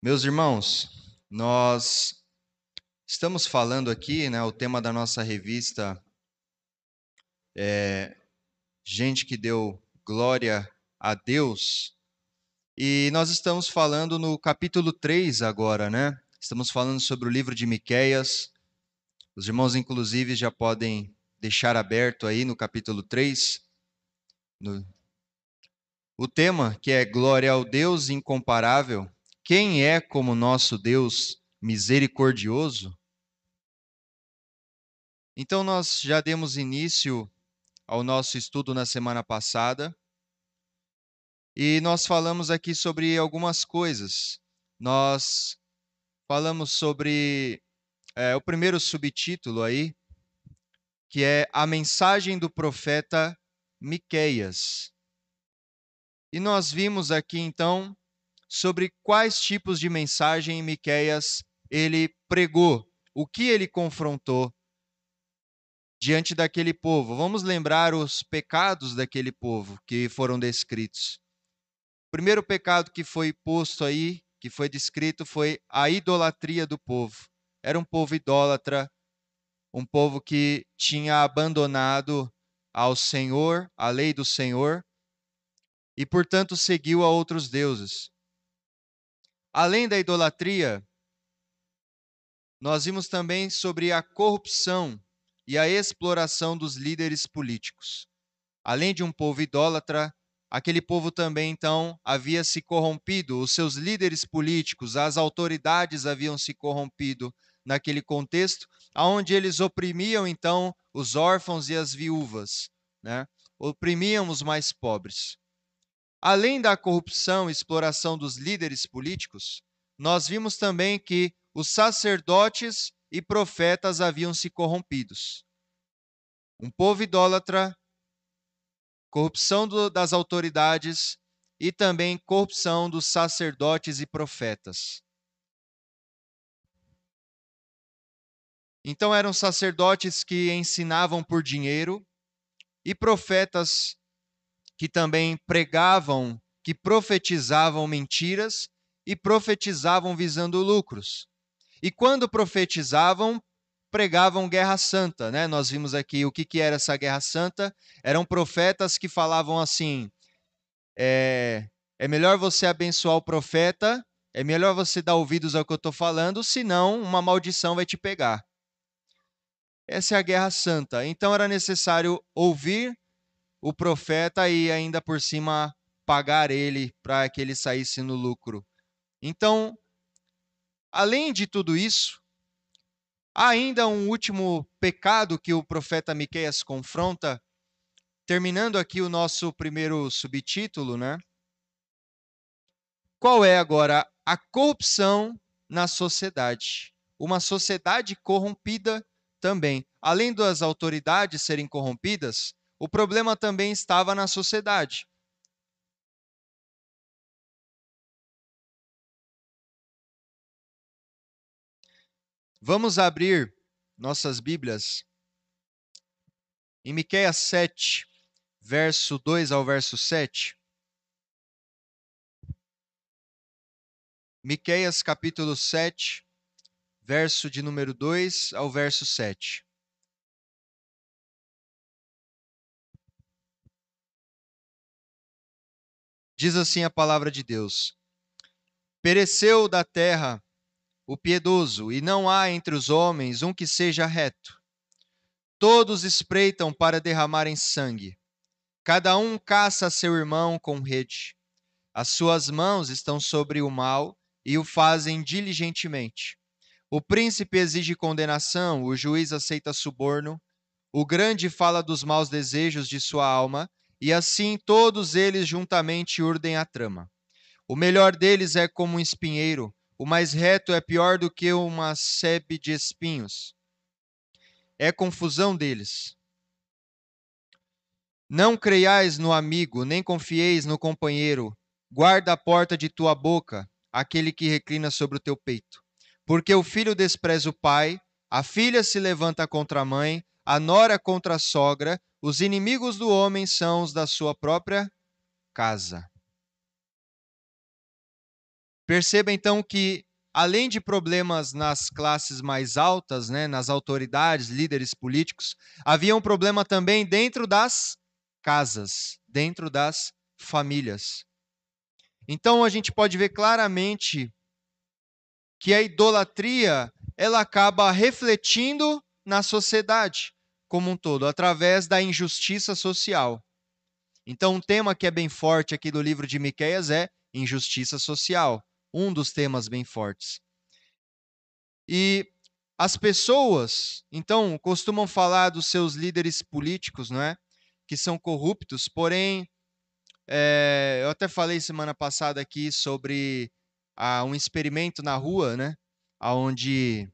Meus irmãos, nós estamos falando aqui, né? O tema da nossa revista é Gente que deu glória a Deus. E nós estamos falando no capítulo 3 agora, né? Estamos falando sobre o livro de Miqueias. Os irmãos, inclusive, já podem deixar aberto aí no capítulo 3. No... O tema, que é Glória ao Deus incomparável, quem é como nosso Deus misericordioso? Então, nós já demos início ao nosso estudo na semana passada e nós falamos aqui sobre algumas coisas. Nós falamos sobre é, o primeiro subtítulo aí, que é a mensagem do profeta Miqueias. E nós vimos aqui então sobre quais tipos de mensagem Miqueias ele pregou, o que ele confrontou diante daquele povo. Vamos lembrar os pecados daquele povo que foram descritos. O primeiro pecado que foi posto aí, que foi descrito, foi a idolatria do povo. Era um povo idólatra, um povo que tinha abandonado ao Senhor, a lei do Senhor, e portanto seguiu a outros deuses. Além da idolatria, nós vimos também sobre a corrupção e a exploração dos líderes políticos. Além de um povo idólatra, aquele povo também então havia se corrompido, os seus líderes políticos, as autoridades haviam se corrompido naquele contexto, aonde eles oprimiam então os órfãos e as viúvas, né? Oprimiam os mais pobres. Além da corrupção e exploração dos líderes políticos, nós vimos também que os sacerdotes e profetas haviam se corrompidos. Um povo idólatra, corrupção do, das autoridades e também corrupção dos sacerdotes e profetas. Então eram sacerdotes que ensinavam por dinheiro e profetas que também pregavam, que profetizavam mentiras e profetizavam visando lucros. E quando profetizavam, pregavam guerra santa, né? Nós vimos aqui o que, que era essa guerra santa. Eram profetas que falavam assim: é, é melhor você abençoar o profeta, é melhor você dar ouvidos ao que eu estou falando, senão uma maldição vai te pegar. Essa é a guerra santa. Então era necessário ouvir o profeta e ainda por cima pagar ele para que ele saísse no lucro. Então, além de tudo isso, há ainda um último pecado que o profeta Miqueias confronta, terminando aqui o nosso primeiro subtítulo, né? Qual é agora a corrupção na sociedade? Uma sociedade corrompida também. Além das autoridades serem corrompidas, o problema também estava na sociedade. Vamos abrir nossas Bíblias em Miqueias 7, verso 2 ao verso 7. Miqueias capítulo 7, verso de número 2 ao verso 7. Diz assim a palavra de Deus: Pereceu da terra o piedoso, e não há entre os homens um que seja reto. Todos espreitam para derramarem sangue. Cada um caça seu irmão com rede. As suas mãos estão sobre o mal e o fazem diligentemente. O príncipe exige condenação, o juiz aceita suborno. O grande fala dos maus desejos de sua alma e assim todos eles juntamente urdem a trama. O melhor deles é como um espinheiro, o mais reto é pior do que uma sebe de espinhos. É confusão deles. Não creiais no amigo, nem confieis no companheiro. Guarda a porta de tua boca, aquele que reclina sobre o teu peito. Porque o filho despreza o pai, a filha se levanta contra a mãe, a nora contra a sogra, os inimigos do homem são os da sua própria casa. Perceba então que, além de problemas nas classes mais altas, né, nas autoridades, líderes políticos, havia um problema também dentro das casas, dentro das famílias. Então a gente pode ver claramente que a idolatria ela acaba refletindo na sociedade como um todo, através da injustiça social. Então, um tema que é bem forte aqui do livro de Miqueias é injustiça social, um dos temas bem fortes. E as pessoas, então, costumam falar dos seus líderes políticos, não é? Que são corruptos, porém, é, eu até falei semana passada aqui sobre ah, um experimento na rua, né? Onde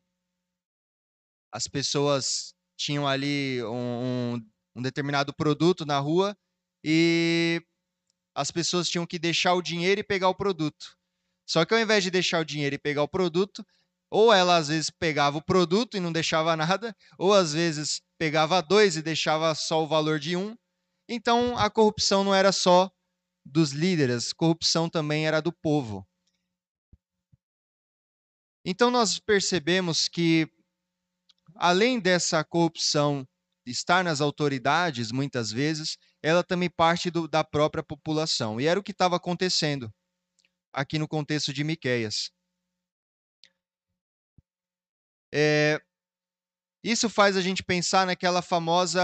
as pessoas tinham ali um, um, determinado produto na rua e as pessoas tinham que deixar o dinheiro e pegar o produto. Só que ao invés de deixar o dinheiro e pegar o produto, ou ela às vezes pegava o produto e não deixava nada, ou às vezes pegava dois e deixava só o valor de um. Então a corrupção não era só dos líderes, corrupção também era do povo. Então nós percebemos que além dessa corrupção estar nas autoridades, muitas vezes, ela também parte do, da própria população. E era o que estava acontecendo aqui no contexto de Miqueias. É, isso faz a gente pensar naquela famosa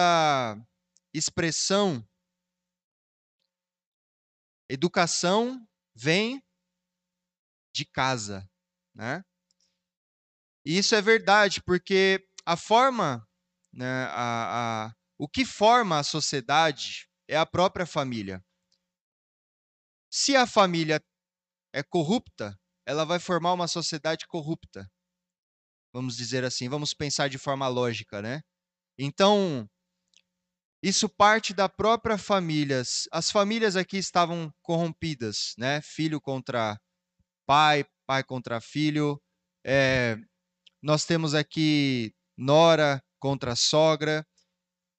expressão: educação vem de casa, né? E isso é verdade, porque a forma, né, a, a, o que forma a sociedade é a própria família. Se a família é corrupta, ela vai formar uma sociedade corrupta. Vamos dizer assim, vamos pensar de forma lógica, né? Então, isso parte da própria família. As famílias aqui estavam corrompidas, né? Filho contra pai, pai contra filho. É, nós temos aqui nora contra sogra.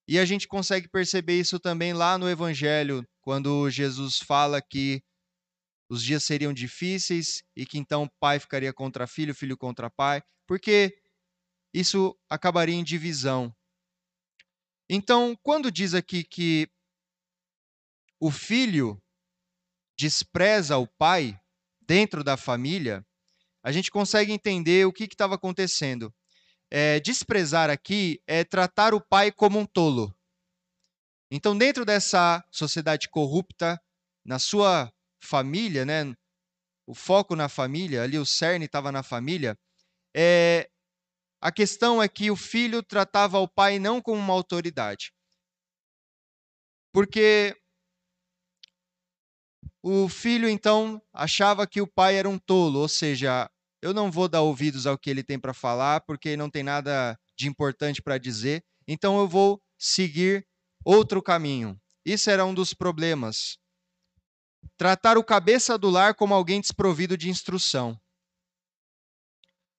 E a gente consegue perceber isso também lá no Evangelho, quando Jesus fala que os dias seriam difíceis e que então pai ficaria contra filho, filho contra pai, porque isso acabaria em divisão. Então, quando diz aqui que o filho despreza o pai dentro da família, a gente consegue entender o que estava acontecendo. É, desprezar aqui é tratar o pai como um tolo. Então, dentro dessa sociedade corrupta, na sua família, né, o foco na família, ali o cerne estava na família, é, a questão é que o filho tratava o pai não como uma autoridade. Porque o filho, então, achava que o pai era um tolo, ou seja, eu não vou dar ouvidos ao que ele tem para falar, porque não tem nada de importante para dizer, então eu vou seguir outro caminho. Isso era um dos problemas. Tratar o cabeça do lar como alguém desprovido de instrução.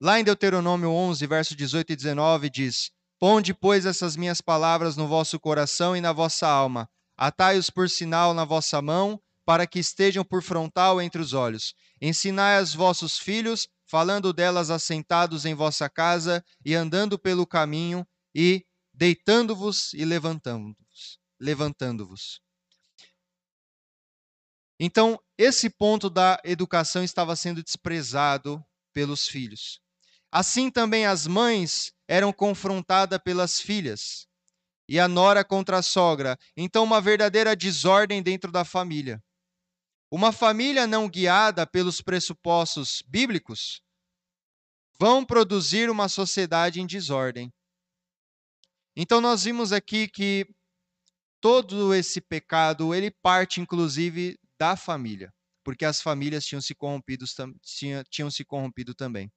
Lá em Deuteronômio 11, verso 18 e 19, diz: Ponde, pois, essas minhas palavras no vosso coração e na vossa alma, atai-os por sinal na vossa mão para que estejam por frontal entre os olhos. Ensinai aos vossos filhos, falando delas assentados em vossa casa e andando pelo caminho e deitando-vos e levantando-vos, levantando-vos. Então, esse ponto da educação estava sendo desprezado pelos filhos. Assim também as mães eram confrontadas pelas filhas e a nora contra a sogra. Então, uma verdadeira desordem dentro da família. Uma família não guiada pelos pressupostos bíblicos vão produzir uma sociedade em desordem. Então nós vimos aqui que todo esse pecado, ele parte inclusive da família, porque as famílias tinham se corrompido, tinham, tinham se corrompido também.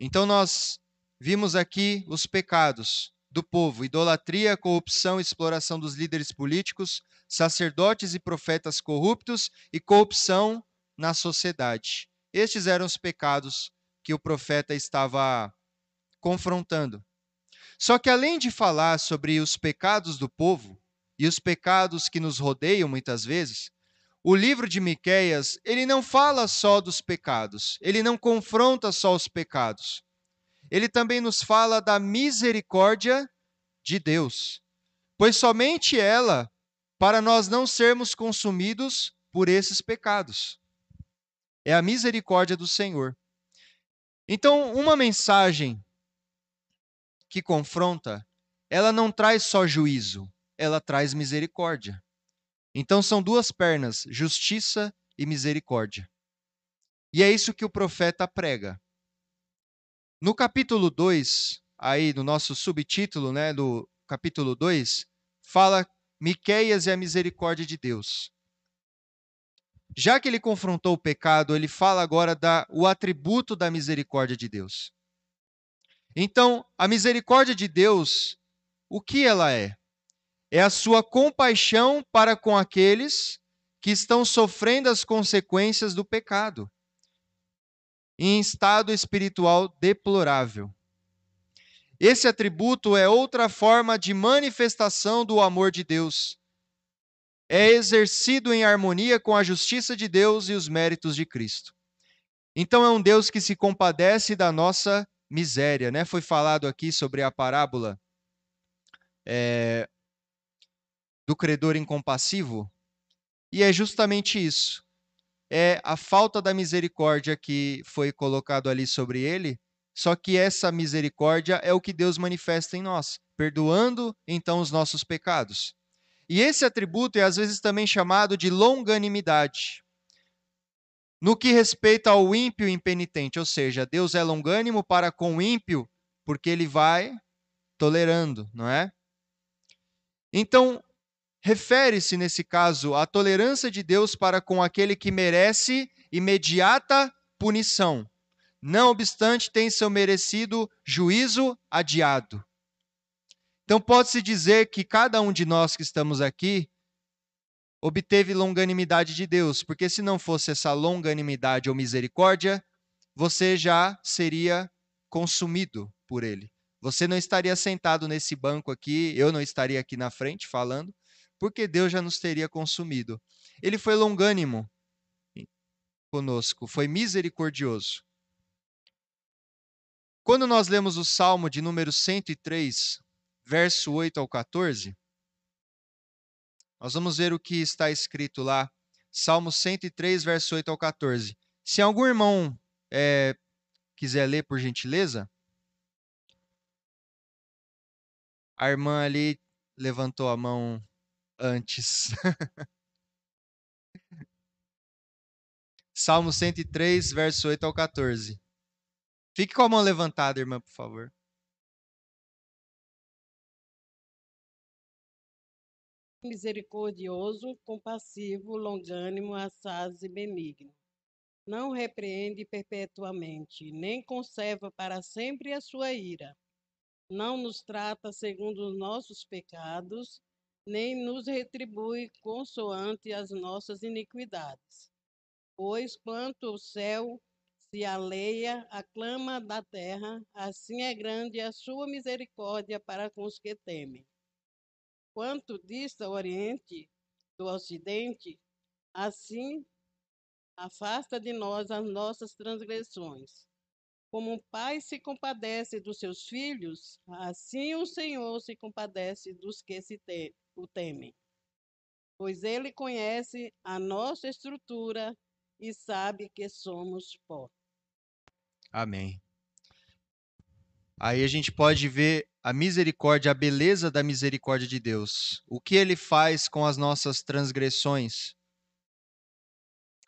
Então nós vimos aqui os pecados do povo: idolatria, corrupção, exploração dos líderes políticos, sacerdotes e profetas corruptos e corrupção na sociedade. Estes eram os pecados que o profeta estava confrontando. Só que além de falar sobre os pecados do povo e os pecados que nos rodeiam muitas vezes, o livro de Miqueias, ele não fala só dos pecados, ele não confronta só os pecados. Ele também nos fala da misericórdia de Deus, pois somente ela para nós não sermos consumidos por esses pecados. É a misericórdia do Senhor. Então, uma mensagem que confronta, ela não traz só juízo, ela traz misericórdia. Então são duas pernas, justiça e misericórdia. E é isso que o profeta prega. No capítulo 2, aí no nosso subtítulo, né, do capítulo 2, fala Miqueias e a misericórdia de Deus. Já que ele confrontou o pecado, ele fala agora da o atributo da misericórdia de Deus. Então, a misericórdia de Deus, o que ela é? é a sua compaixão para com aqueles que estão sofrendo as consequências do pecado, em estado espiritual deplorável. Esse atributo é outra forma de manifestação do amor de Deus. É exercido em harmonia com a justiça de Deus e os méritos de Cristo. Então é um Deus que se compadece da nossa miséria, né? Foi falado aqui sobre a parábola é, do credor incompassivo? E é justamente isso. É a falta da misericórdia que foi colocado ali sobre ele, só que essa misericórdia é o que Deus manifesta em nós, perdoando então os nossos pecados. E esse atributo é às vezes também chamado de longanimidade. No que respeita ao ímpio impenitente, ou seja, Deus é longânimo para com o ímpio, porque ele vai tolerando, não é? Então, refere-se, nesse caso, à tolerância de Deus para com aquele que merece imediata punição. Não obstante, tem seu merecido juízo adiado. Então, pode-se dizer que cada um de nós que estamos aqui obteve longanimidade de Deus, porque se não fosse essa longanimidade ou misericórdia, você já seria consumido por ele. Você não estaria sentado nesse banco aqui, eu não estaria aqui na frente falando, porque Deus já nos teria consumido. Ele foi longânimo conosco, foi misericordioso. Quando nós lemos o Salmo de número 103, verso 8 ao 14, nós vamos ver o que está escrito lá. Salmo 103, verso 8 ao 14. Se algum irmão é, quiser ler, por gentileza. A irmã ali levantou a mão antes. Salmo 103, verso 8 ao 14. Fique com a mão levantada, irmã, por favor. Misericordioso, compassivo, longânimo, assaz e benigno. Não repreende perpetuamente, nem conserva para sempre a sua ira. Não nos trata segundo os nossos pecados, nem nos retribui consoante as nossas iniquidades. Pois quanto o céu se aleia a clama da terra, assim é grande a sua misericórdia para com os que temem. Quanto dista o oriente do ocidente, assim afasta de nós as nossas transgressões. Como um pai se compadece dos seus filhos, assim o Senhor se compadece dos que se temem o temem, pois ele conhece a nossa estrutura e sabe que somos pó. Amém. Aí a gente pode ver a misericórdia, a beleza da misericórdia de Deus. O que ele faz com as nossas transgressões.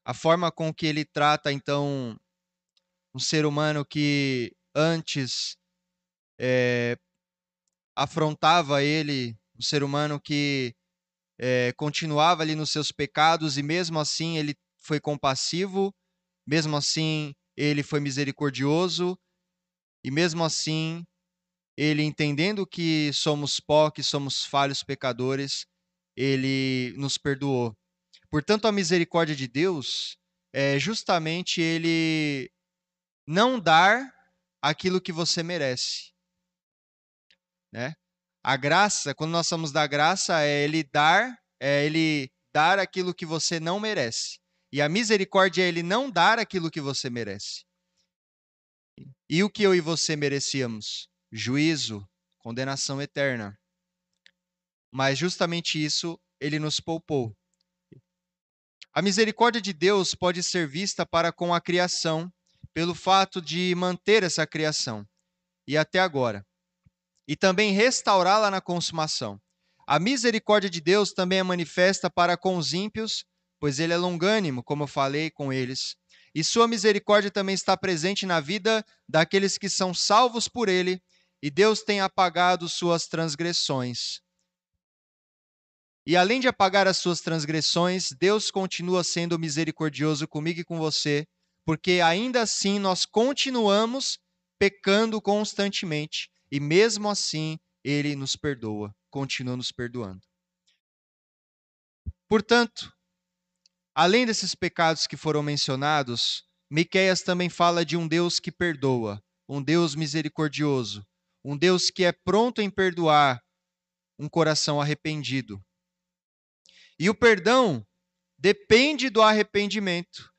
A forma com que ele trata, então, um ser humano que antes é, afrontava ele um ser humano que é, continuava ali nos seus pecados e mesmo assim ele foi compassivo, mesmo assim ele foi misericordioso e mesmo assim ele entendendo que somos pó, que somos falhos pecadores, ele nos perdoou. Portanto, a misericórdia de Deus é justamente ele não dar aquilo que você merece, né? A graça, quando nós somos da graça, é ele dar, é ele dar aquilo que você não merece. E a misericórdia é ele não dar aquilo que você merece. E o que eu e você merecíamos? Juízo, condenação eterna. Mas justamente isso ele nos poupou. A misericórdia de Deus pode ser vista para com a criação, pelo fato de manter essa criação e até agora, e também restaurá-la na consumação. A misericórdia de Deus também é manifesta para com os ímpios, pois ele é longânimo, como eu falei com eles. E sua misericórdia também está presente na vida daqueles que são salvos por ele, e Deus tem apagado suas transgressões. E além de apagar as suas transgressões, Deus continua sendo misericordioso comigo e com você, porque ainda assim nós continuamos pecando constantemente, e mesmo assim ele nos perdoa, continua nos perdoando. Portanto, além desses pecados que foram mencionados, Miqueias também fala de um Deus que perdoa, um Deus misericordioso, um Deus que é pronto em perdoar um coração arrependido. E o perdão depende do arrependimento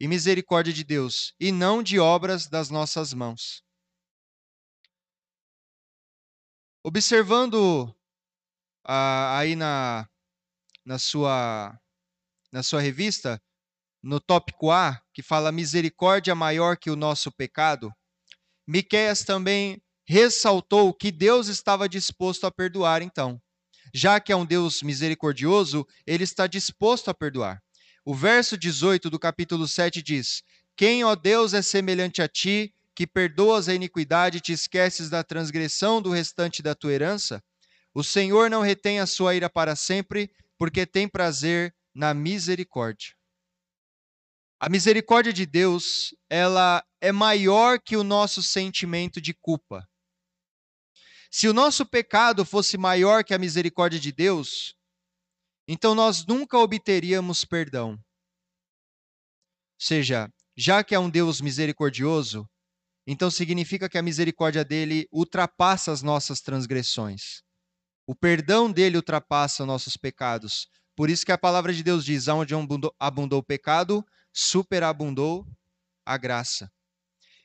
e misericórdia de Deus, e não de obras das nossas mãos. Observando ah, aí na, na, sua, na sua revista, no tópico A, que fala misericórdia maior que o nosso pecado, Miqueias também ressaltou que Deus estava disposto a perdoar então já que é um Deus misericordioso, ele está disposto a perdoar. O verso 18 do capítulo 7 diz: Quem, ó Deus, é semelhante a ti, que perdoas a iniquidade e te esqueces da transgressão do restante da tua herança? O Senhor não retém a sua ira para sempre, porque tem prazer na misericórdia. A misericórdia de Deus, ela é maior que o nosso sentimento de culpa. Se o nosso pecado fosse maior que a misericórdia de Deus, então nós nunca obteríamos perdão. Ou seja, já que é um Deus misericordioso, então significa que a misericórdia dele ultrapassa as nossas transgressões. O perdão dele ultrapassa nossos pecados. Por isso que a palavra de Deus diz: onde abundou, o pecado, superabundou a graça.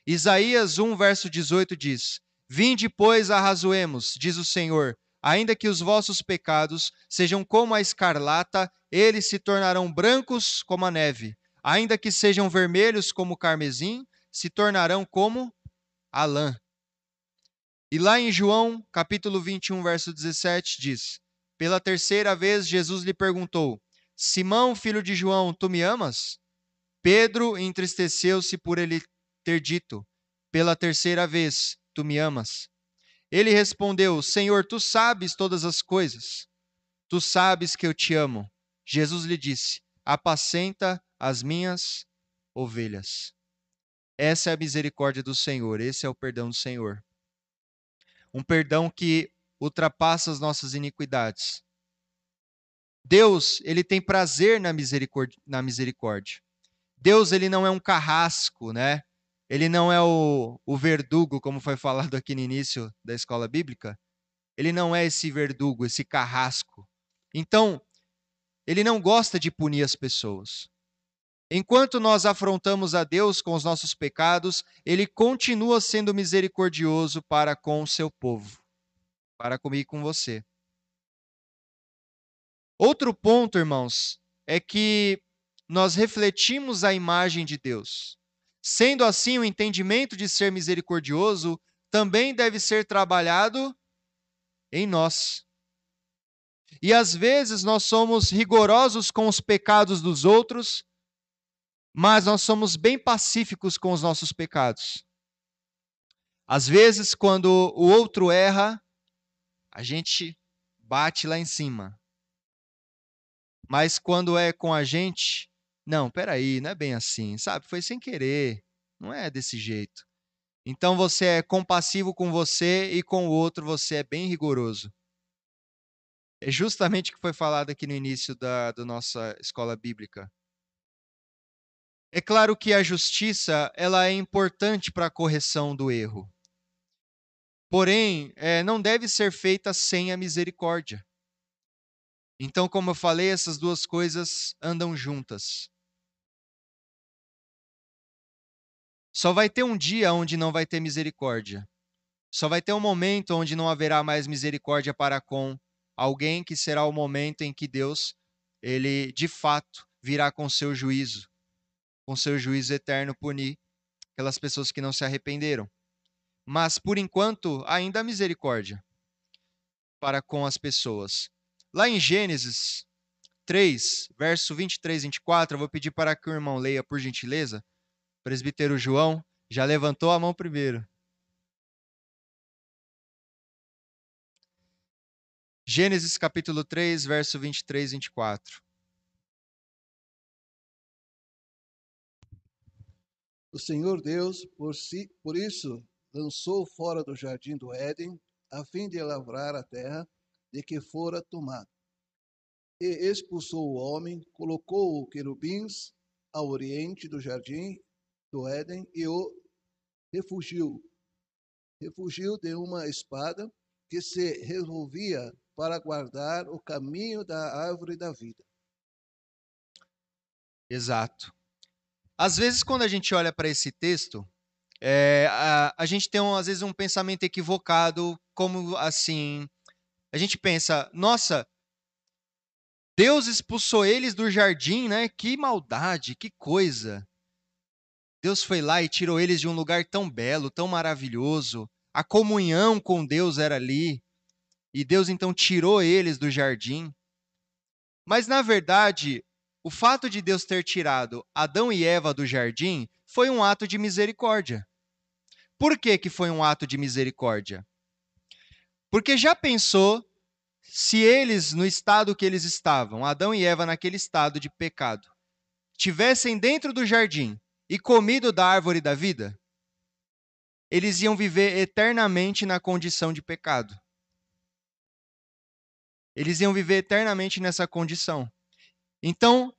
Isaías 1, verso 18 diz: Vinde, pois, arrazoemos, diz o Senhor, ainda que os vossos pecados sejam como a escarlata, eles se tornarão brancos como a neve. Ainda que sejam vermelhos como o carmesim, se tornarão como a lã. E lá em João, capítulo 21, verso 17, diz: Pela terceira vez Jesus lhe perguntou: Simão, filho de João, tu me amas? Pedro entristeceu-se por ele ter dito, pela terceira vez: tu me amas? Ele respondeu: Senhor, tu sabes todas as coisas. Tu sabes que eu te amo. Jesus lhe disse: Apacenta as minhas ovelhas. Essa é a misericórdia do Senhor, esse é o perdão do Senhor. Um perdão que ultrapassa as nossas iniquidades. Deus, ele tem prazer na misericórdia, na misericórdia. Deus, ele não é um carrasco, né? ele não é o, o verdugo, como foi falado aqui no início da escola bíblica. Ele não é esse verdugo, esse carrasco. Então, ele não gosta de punir as pessoas. Enquanto nós afrontamos a Deus com os nossos pecados, ele continua sendo misericordioso para com o seu povo, para comigo e com você. Outro ponto, irmãos, é que nós refletimos a imagem de Deus. Sendo assim, o entendimento de ser misericordioso também deve ser trabalhado em nós. E às vezes nós somos rigorosos com os pecados dos outros, mas nós somos bem pacíficos com os nossos pecados. Às vezes, quando o outro erra, a gente bate lá em cima. Mas quando é com a gente, não, peraí, não é bem assim, sabe? Foi sem querer. Não é desse jeito. Então você é compassivo com você e com o outro você é bem rigoroso. É justamente o que foi falado aqui no início da, da nossa escola bíblica. É claro que a justiça ela é importante para a correção do erro. Porém, é, não deve ser feita sem a misericórdia. Então, como eu falei, essas duas coisas andam juntas. Só vai ter um dia onde não vai ter misericórdia. Só vai ter um momento onde não haverá mais misericórdia para com alguém, que será o momento em que Deus, ele de fato virá com seu juízo, com seu juízo eterno punir aquelas pessoas que não se arrependeram. Mas por enquanto, ainda há misericórdia para com as pessoas. Lá em Gênesis 3, verso 23 e 24, eu vou pedir para que o irmão leia, por gentileza. Presbítero João já levantou a mão primeiro. Gênesis capítulo 3, verso 23 e 24. O Senhor Deus, por, si, por isso, lançou fora do jardim do Éden, a fim de lavrar a terra de que fora tomado. E expulsou o homem, colocou o querubins ao oriente do jardim do Éden e o refugiu. Refugiu de uma espada que se revolvia para guardar o caminho da árvore da vida. Exato. Às vezes, quando a gente olha para esse texto, é, a, a gente tem, às vezes, um pensamento equivocado, como assim. A gente pensa, nossa, Deus expulsou eles do jardim, né? Que maldade, que coisa. Deus foi lá e tirou eles de um lugar tão belo, tão maravilhoso. A comunhão com Deus era ali. E Deus então tirou eles do jardim. Mas na verdade, o fato de Deus ter tirado Adão e Eva do jardim foi um ato de misericórdia. Por que, que foi um ato de misericórdia? Porque já pensou se eles, no estado que eles estavam, Adão e Eva naquele estado de pecado, tivessem dentro do jardim e comido da árvore da vida? Eles iam viver eternamente na condição de pecado. Eles iam viver eternamente nessa condição. Então,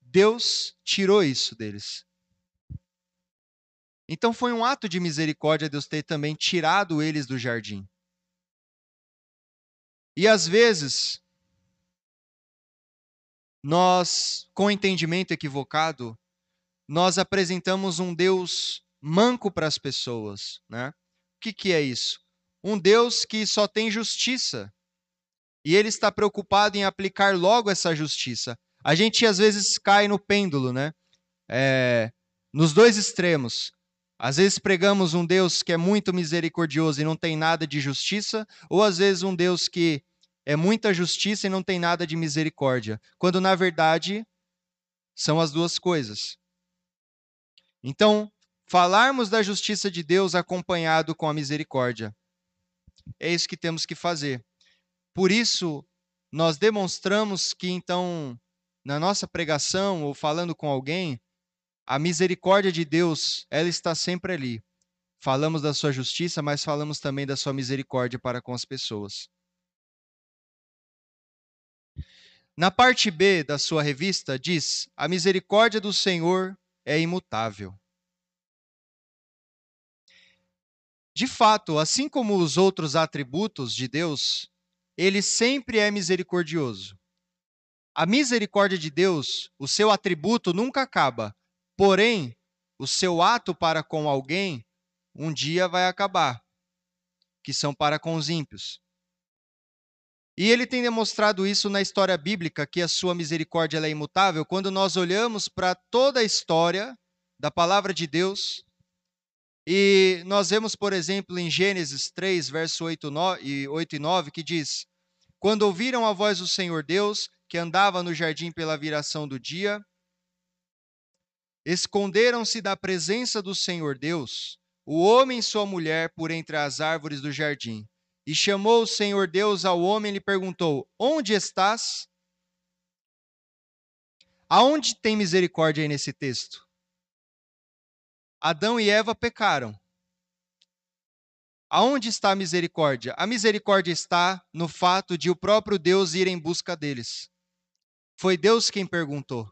Deus tirou isso deles. Então foi um ato de misericórdia Deus ter também tirado eles do jardim. E às vezes, nós, com entendimento equivocado, nós apresentamos um Deus manco para as pessoas. Né? O que, que é isso? Um Deus que só tem justiça. E ele está preocupado em aplicar logo essa justiça. A gente às vezes cai no pêndulo, né? É, nos dois extremos. Às vezes pregamos um Deus que é muito misericordioso e não tem nada de justiça, ou às vezes um Deus que é muita justiça e não tem nada de misericórdia, quando na verdade são as duas coisas. Então, falarmos da justiça de Deus acompanhado com a misericórdia. É isso que temos que fazer. Por isso, nós demonstramos que então na nossa pregação ou falando com alguém, a misericórdia de Deus, ela está sempre ali. Falamos da sua justiça, mas falamos também da sua misericórdia para com as pessoas. Na parte B da sua revista diz: A misericórdia do Senhor é imutável. De fato, assim como os outros atributos de Deus, ele sempre é misericordioso. A misericórdia de Deus, o seu atributo nunca acaba. Porém, o seu ato para com alguém um dia vai acabar, que são para com os ímpios. E ele tem demonstrado isso na história bíblica, que a sua misericórdia é imutável, quando nós olhamos para toda a história da palavra de Deus. E nós vemos, por exemplo, em Gênesis 3, verso 8 e 9, que diz: Quando ouviram a voz do Senhor Deus, que andava no jardim pela viração do dia, esconderam-se da presença do Senhor Deus, o homem e sua mulher, por entre as árvores do jardim. E chamou o Senhor Deus ao homem e lhe perguntou: Onde estás? Aonde tem misericórdia aí nesse texto? Adão e Eva pecaram. Aonde está a misericórdia? A misericórdia está no fato de o próprio Deus ir em busca deles. Foi Deus quem perguntou: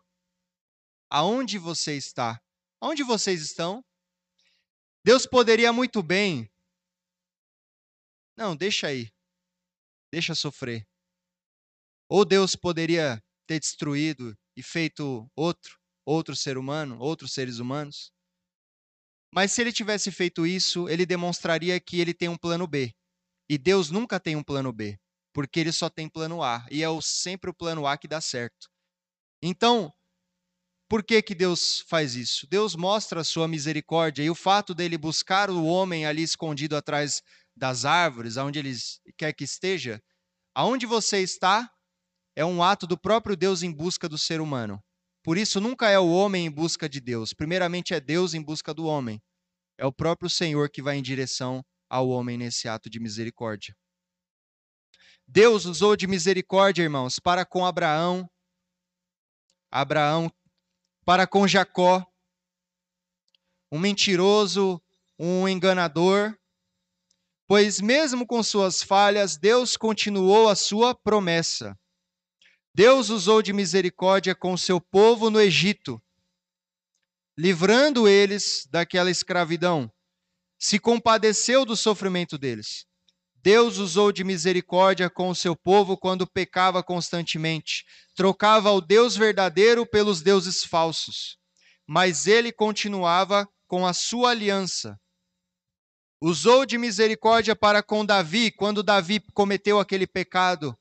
Aonde você está? Onde vocês estão? Deus poderia muito bem. Não, deixa aí. Deixa sofrer. Ou Deus poderia ter destruído e feito outro, outro ser humano, outros seres humanos. Mas se ele tivesse feito isso, ele demonstraria que ele tem um plano B. E Deus nunca tem um plano B, porque ele só tem plano A, e é sempre o plano A que dá certo. Então, por que, que Deus faz isso? Deus mostra a sua misericórdia e o fato dele buscar o homem ali escondido atrás das árvores, aonde ele quer que esteja, aonde você está, é um ato do próprio Deus em busca do ser humano. Por isso, nunca é o homem em busca de Deus. Primeiramente, é Deus em busca do homem. É o próprio Senhor que vai em direção ao homem nesse ato de misericórdia. Deus usou de misericórdia, irmãos, para com Abraão, Abraão, para com Jacó, um mentiroso, um enganador, pois mesmo com suas falhas, Deus continuou a sua promessa. Deus usou de misericórdia com o seu povo no Egito, livrando eles daquela escravidão. Se compadeceu do sofrimento deles. Deus usou de misericórdia com o seu povo quando pecava constantemente, trocava o Deus verdadeiro pelos deuses falsos. Mas ele continuava com a sua aliança. Usou de misericórdia para com Davi, quando Davi cometeu aquele pecado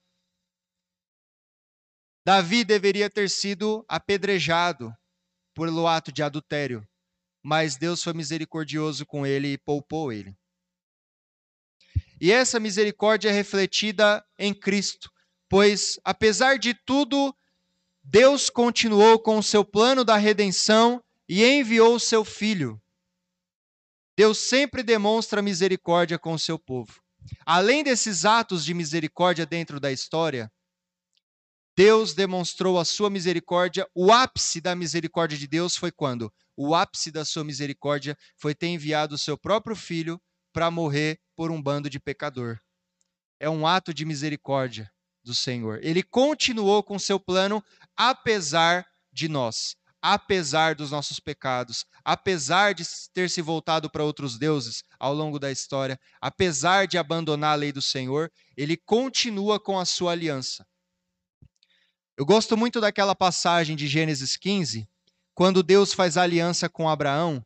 Davi deveria ter sido apedrejado pelo ato de adultério, mas Deus foi misericordioso com ele e poupou ele. E essa misericórdia é refletida em Cristo, pois, apesar de tudo, Deus continuou com o seu plano da redenção e enviou o seu Filho. Deus sempre demonstra misericórdia com o seu povo. Além desses atos de misericórdia dentro da história, Deus demonstrou a sua misericórdia. O ápice da misericórdia de Deus foi quando? O ápice da sua misericórdia foi ter enviado o seu próprio filho para morrer por um bando de pecador. É um ato de misericórdia do Senhor. Ele continuou com seu plano apesar de nós, apesar dos nossos pecados, apesar de ter se voltado para outros deuses ao longo da história, apesar de abandonar a lei do Senhor, ele continua com a sua aliança. Eu gosto muito daquela passagem de Gênesis 15, quando Deus faz aliança com Abraão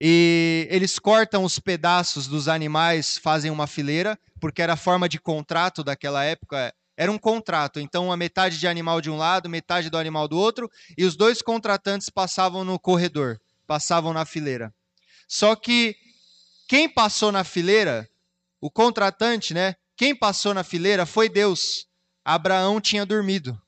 e eles cortam os pedaços dos animais, fazem uma fileira, porque era forma de contrato daquela época, era um contrato. Então, a metade de animal de um lado, metade do animal do outro, e os dois contratantes passavam no corredor, passavam na fileira. Só que quem passou na fileira, o contratante, né? Quem passou na fileira foi Deus. Abraão tinha dormido.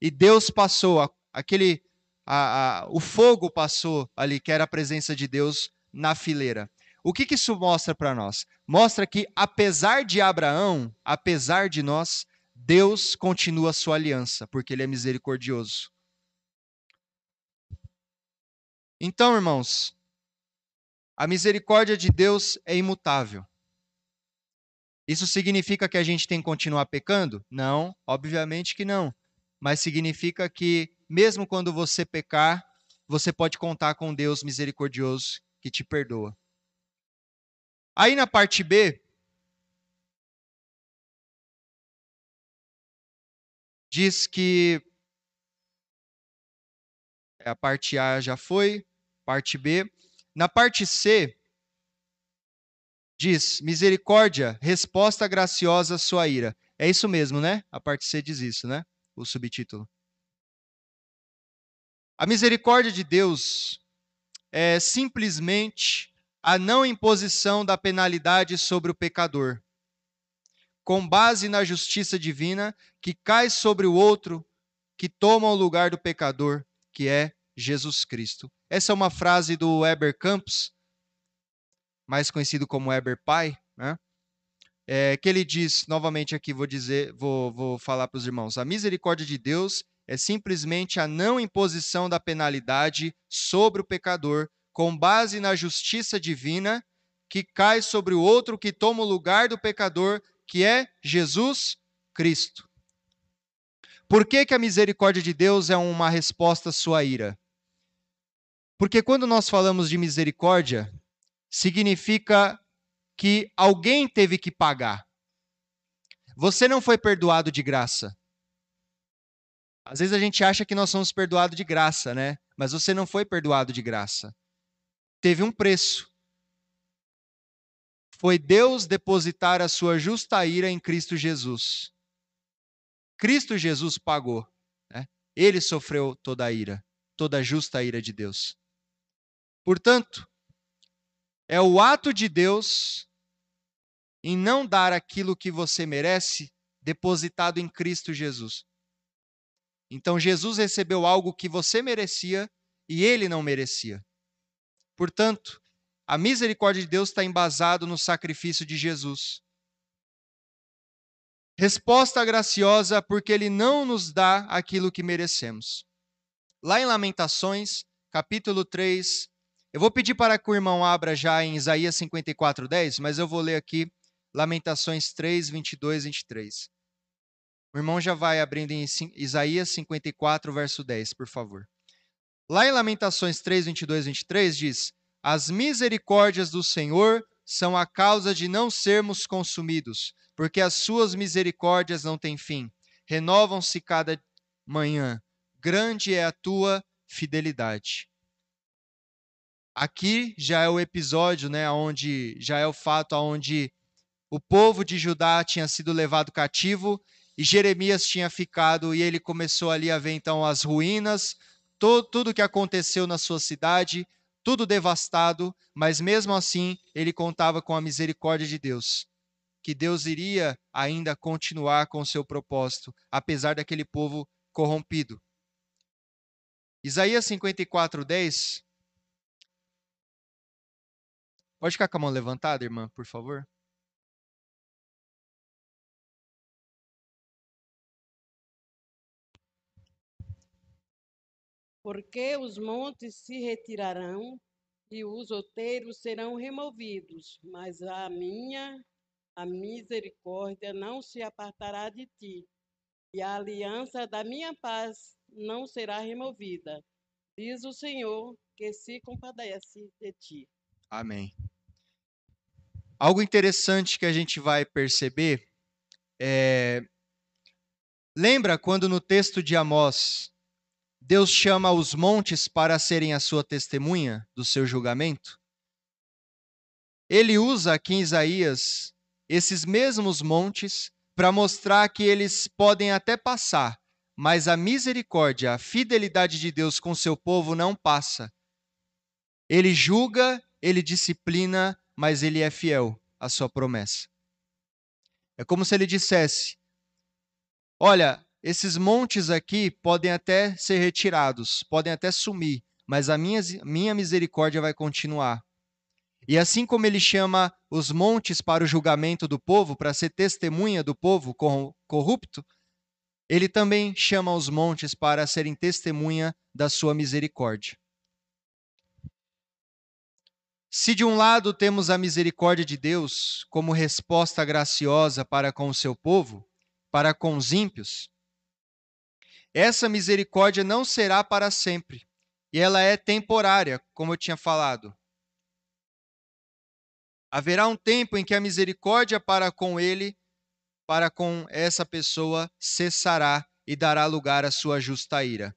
E Deus passou, aquele, a, a, o fogo passou ali, que era a presença de Deus na fileira. O que, que isso mostra para nós? Mostra que, apesar de Abraão, apesar de nós, Deus continua a sua aliança, porque ele é misericordioso. Então, irmãos, a misericórdia de Deus é imutável. Isso significa que a gente tem que continuar pecando? Não, obviamente que não. Mas significa que, mesmo quando você pecar, você pode contar com Deus misericordioso que te perdoa. Aí na parte B, diz que a parte A já foi, parte B. Na parte C, diz: misericórdia, resposta graciosa à sua ira. É isso mesmo, né? A parte C diz isso, né? O subtítulo. A misericórdia de Deus é simplesmente a não imposição da penalidade sobre o pecador, com base na justiça divina que cai sobre o outro que toma o lugar do pecador, que é Jesus Cristo. Essa é uma frase do Weber Campos, mais conhecido como Eber Pai, né? É, que ele diz, novamente aqui vou dizer, vou, vou falar para os irmãos, a misericórdia de Deus é simplesmente a não imposição da penalidade sobre o pecador, com base na justiça divina que cai sobre o outro que toma o lugar do pecador, que é Jesus Cristo. Por que, que a misericórdia de Deus é uma resposta à sua ira? Porque quando nós falamos de misericórdia, significa que alguém teve que pagar. Você não foi perdoado de graça. Às vezes a gente acha que nós somos perdoados de graça, né? Mas você não foi perdoado de graça. Teve um preço. Foi Deus depositar a sua justa ira em Cristo Jesus. Cristo Jesus pagou. Né? Ele sofreu toda a ira, toda a justa ira de Deus. Portanto, é o ato de Deus em não dar aquilo que você merece, depositado em Cristo Jesus. Então Jesus recebeu algo que você merecia e ele não merecia. Portanto, a misericórdia de Deus está embasado no sacrifício de Jesus. Resposta graciosa porque ele não nos dá aquilo que merecemos. Lá em Lamentações, capítulo 3, eu vou pedir para que o irmão abra já em Isaías 54, 10, mas eu vou ler aqui Lamentações 3, 22 e 23. O irmão já vai abrindo em Isaías 54, verso 10, por favor. Lá em Lamentações 3, 22 e 23 diz: As misericórdias do Senhor são a causa de não sermos consumidos, porque as suas misericórdias não têm fim. Renovam-se cada manhã. Grande é a tua fidelidade. Aqui já é o episódio, né, onde já é o fato onde o povo de Judá tinha sido levado cativo e Jeremias tinha ficado, e ele começou ali a ver então as ruínas, to, tudo que aconteceu na sua cidade, tudo devastado, mas mesmo assim ele contava com a misericórdia de Deus, que Deus iria ainda continuar com o seu propósito, apesar daquele povo corrompido. Isaías 54, 10. Pode ficar com a mão levantada, irmã, por favor? porque os montes se retirarão e os outeiros serão removidos, mas a minha a misericórdia não se apartará de ti, e a aliança da minha paz não será removida. Diz o Senhor, que se compadece de ti. Amém. Algo interessante que a gente vai perceber é. Lembra quando no texto de Amós Deus chama os montes para serem a sua testemunha do seu julgamento? Ele usa aqui em Isaías esses mesmos montes para mostrar que eles podem até passar, mas a misericórdia, a fidelidade de Deus com seu povo não passa. Ele julga, ele disciplina, mas ele é fiel à sua promessa. É como se ele dissesse: Olha, esses montes aqui podem até ser retirados, podem até sumir, mas a minha, minha misericórdia vai continuar. E assim como ele chama os montes para o julgamento do povo, para ser testemunha do povo corrupto, ele também chama os montes para serem testemunha da sua misericórdia. Se de um lado temos a misericórdia de Deus como resposta graciosa para com o seu povo, para com os ímpios, essa misericórdia não será para sempre, e ela é temporária, como eu tinha falado. Haverá um tempo em que a misericórdia para com ele, para com essa pessoa, cessará e dará lugar à sua justa ira.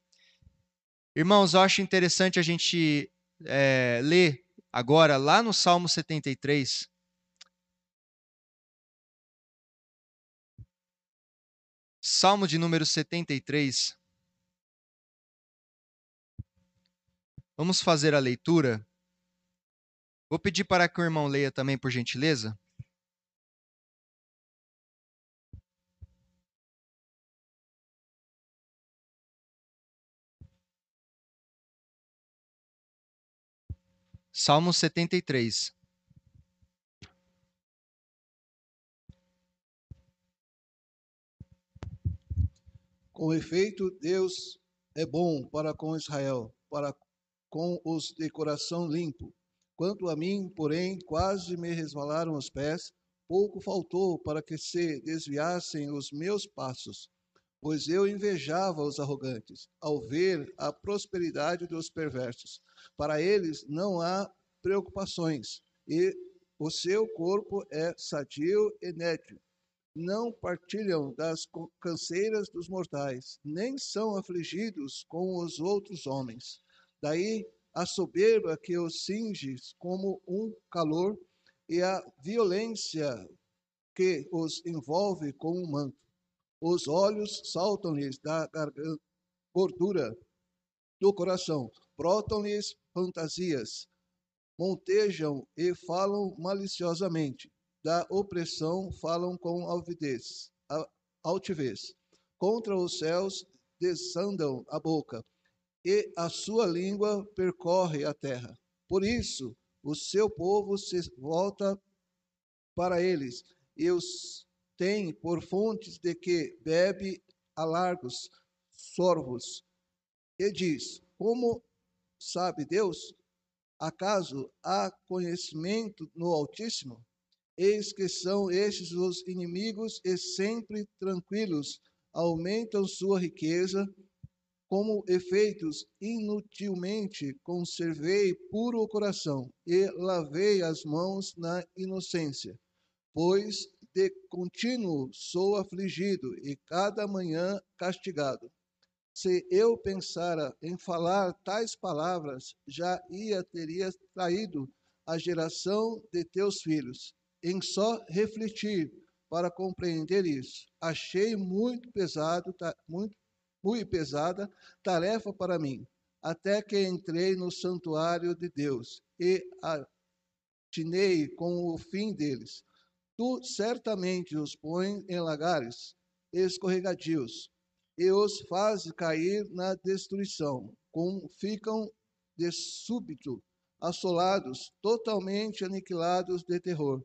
Irmãos, eu acho interessante a gente é, ler agora, lá no Salmo 73, Salmo de número 73. Vamos fazer a leitura. Vou pedir para que o irmão leia também, por gentileza. Salmo 73. Com efeito, Deus é bom para com Israel, para com os de coração limpo. Quanto a mim, porém, quase me resvalaram os pés, pouco faltou para que se desviassem os meus passos, pois eu invejava os arrogantes, ao ver a prosperidade dos perversos. Para eles não há preocupações, e o seu corpo é sadio e nédio não partilham das canseiras dos mortais, nem são afligidos com os outros homens. Daí a soberba que os cinge como um calor e a violência que os envolve com um manto. Os olhos saltam-lhes da gordura do coração, brotam-lhes fantasias, montejam e falam maliciosamente. Da opressão falam com altivez. Contra os céus desandam a boca, e a sua língua percorre a terra. Por isso, o seu povo se volta para eles e os tem por fontes de que bebe a largos sorvos. E diz: Como sabe Deus? Acaso há conhecimento no Altíssimo? Eis que são estes os inimigos e sempre tranquilos, aumentam sua riqueza como efeitos, inutilmente conservei puro o coração e lavei as mãos na inocência, pois de contínuo sou afligido e cada manhã castigado. Se eu pensara em falar tais palavras, já ia teria traído a geração de teus filhos. Em só refletir para compreender isso, achei muito pesado, muito muito pesada tarefa para mim, até que entrei no santuário de Deus e atinei com o fim deles. Tu certamente os pões em lagares escorregadios e os faz cair na destruição, como ficam de súbito assolados, totalmente aniquilados de terror,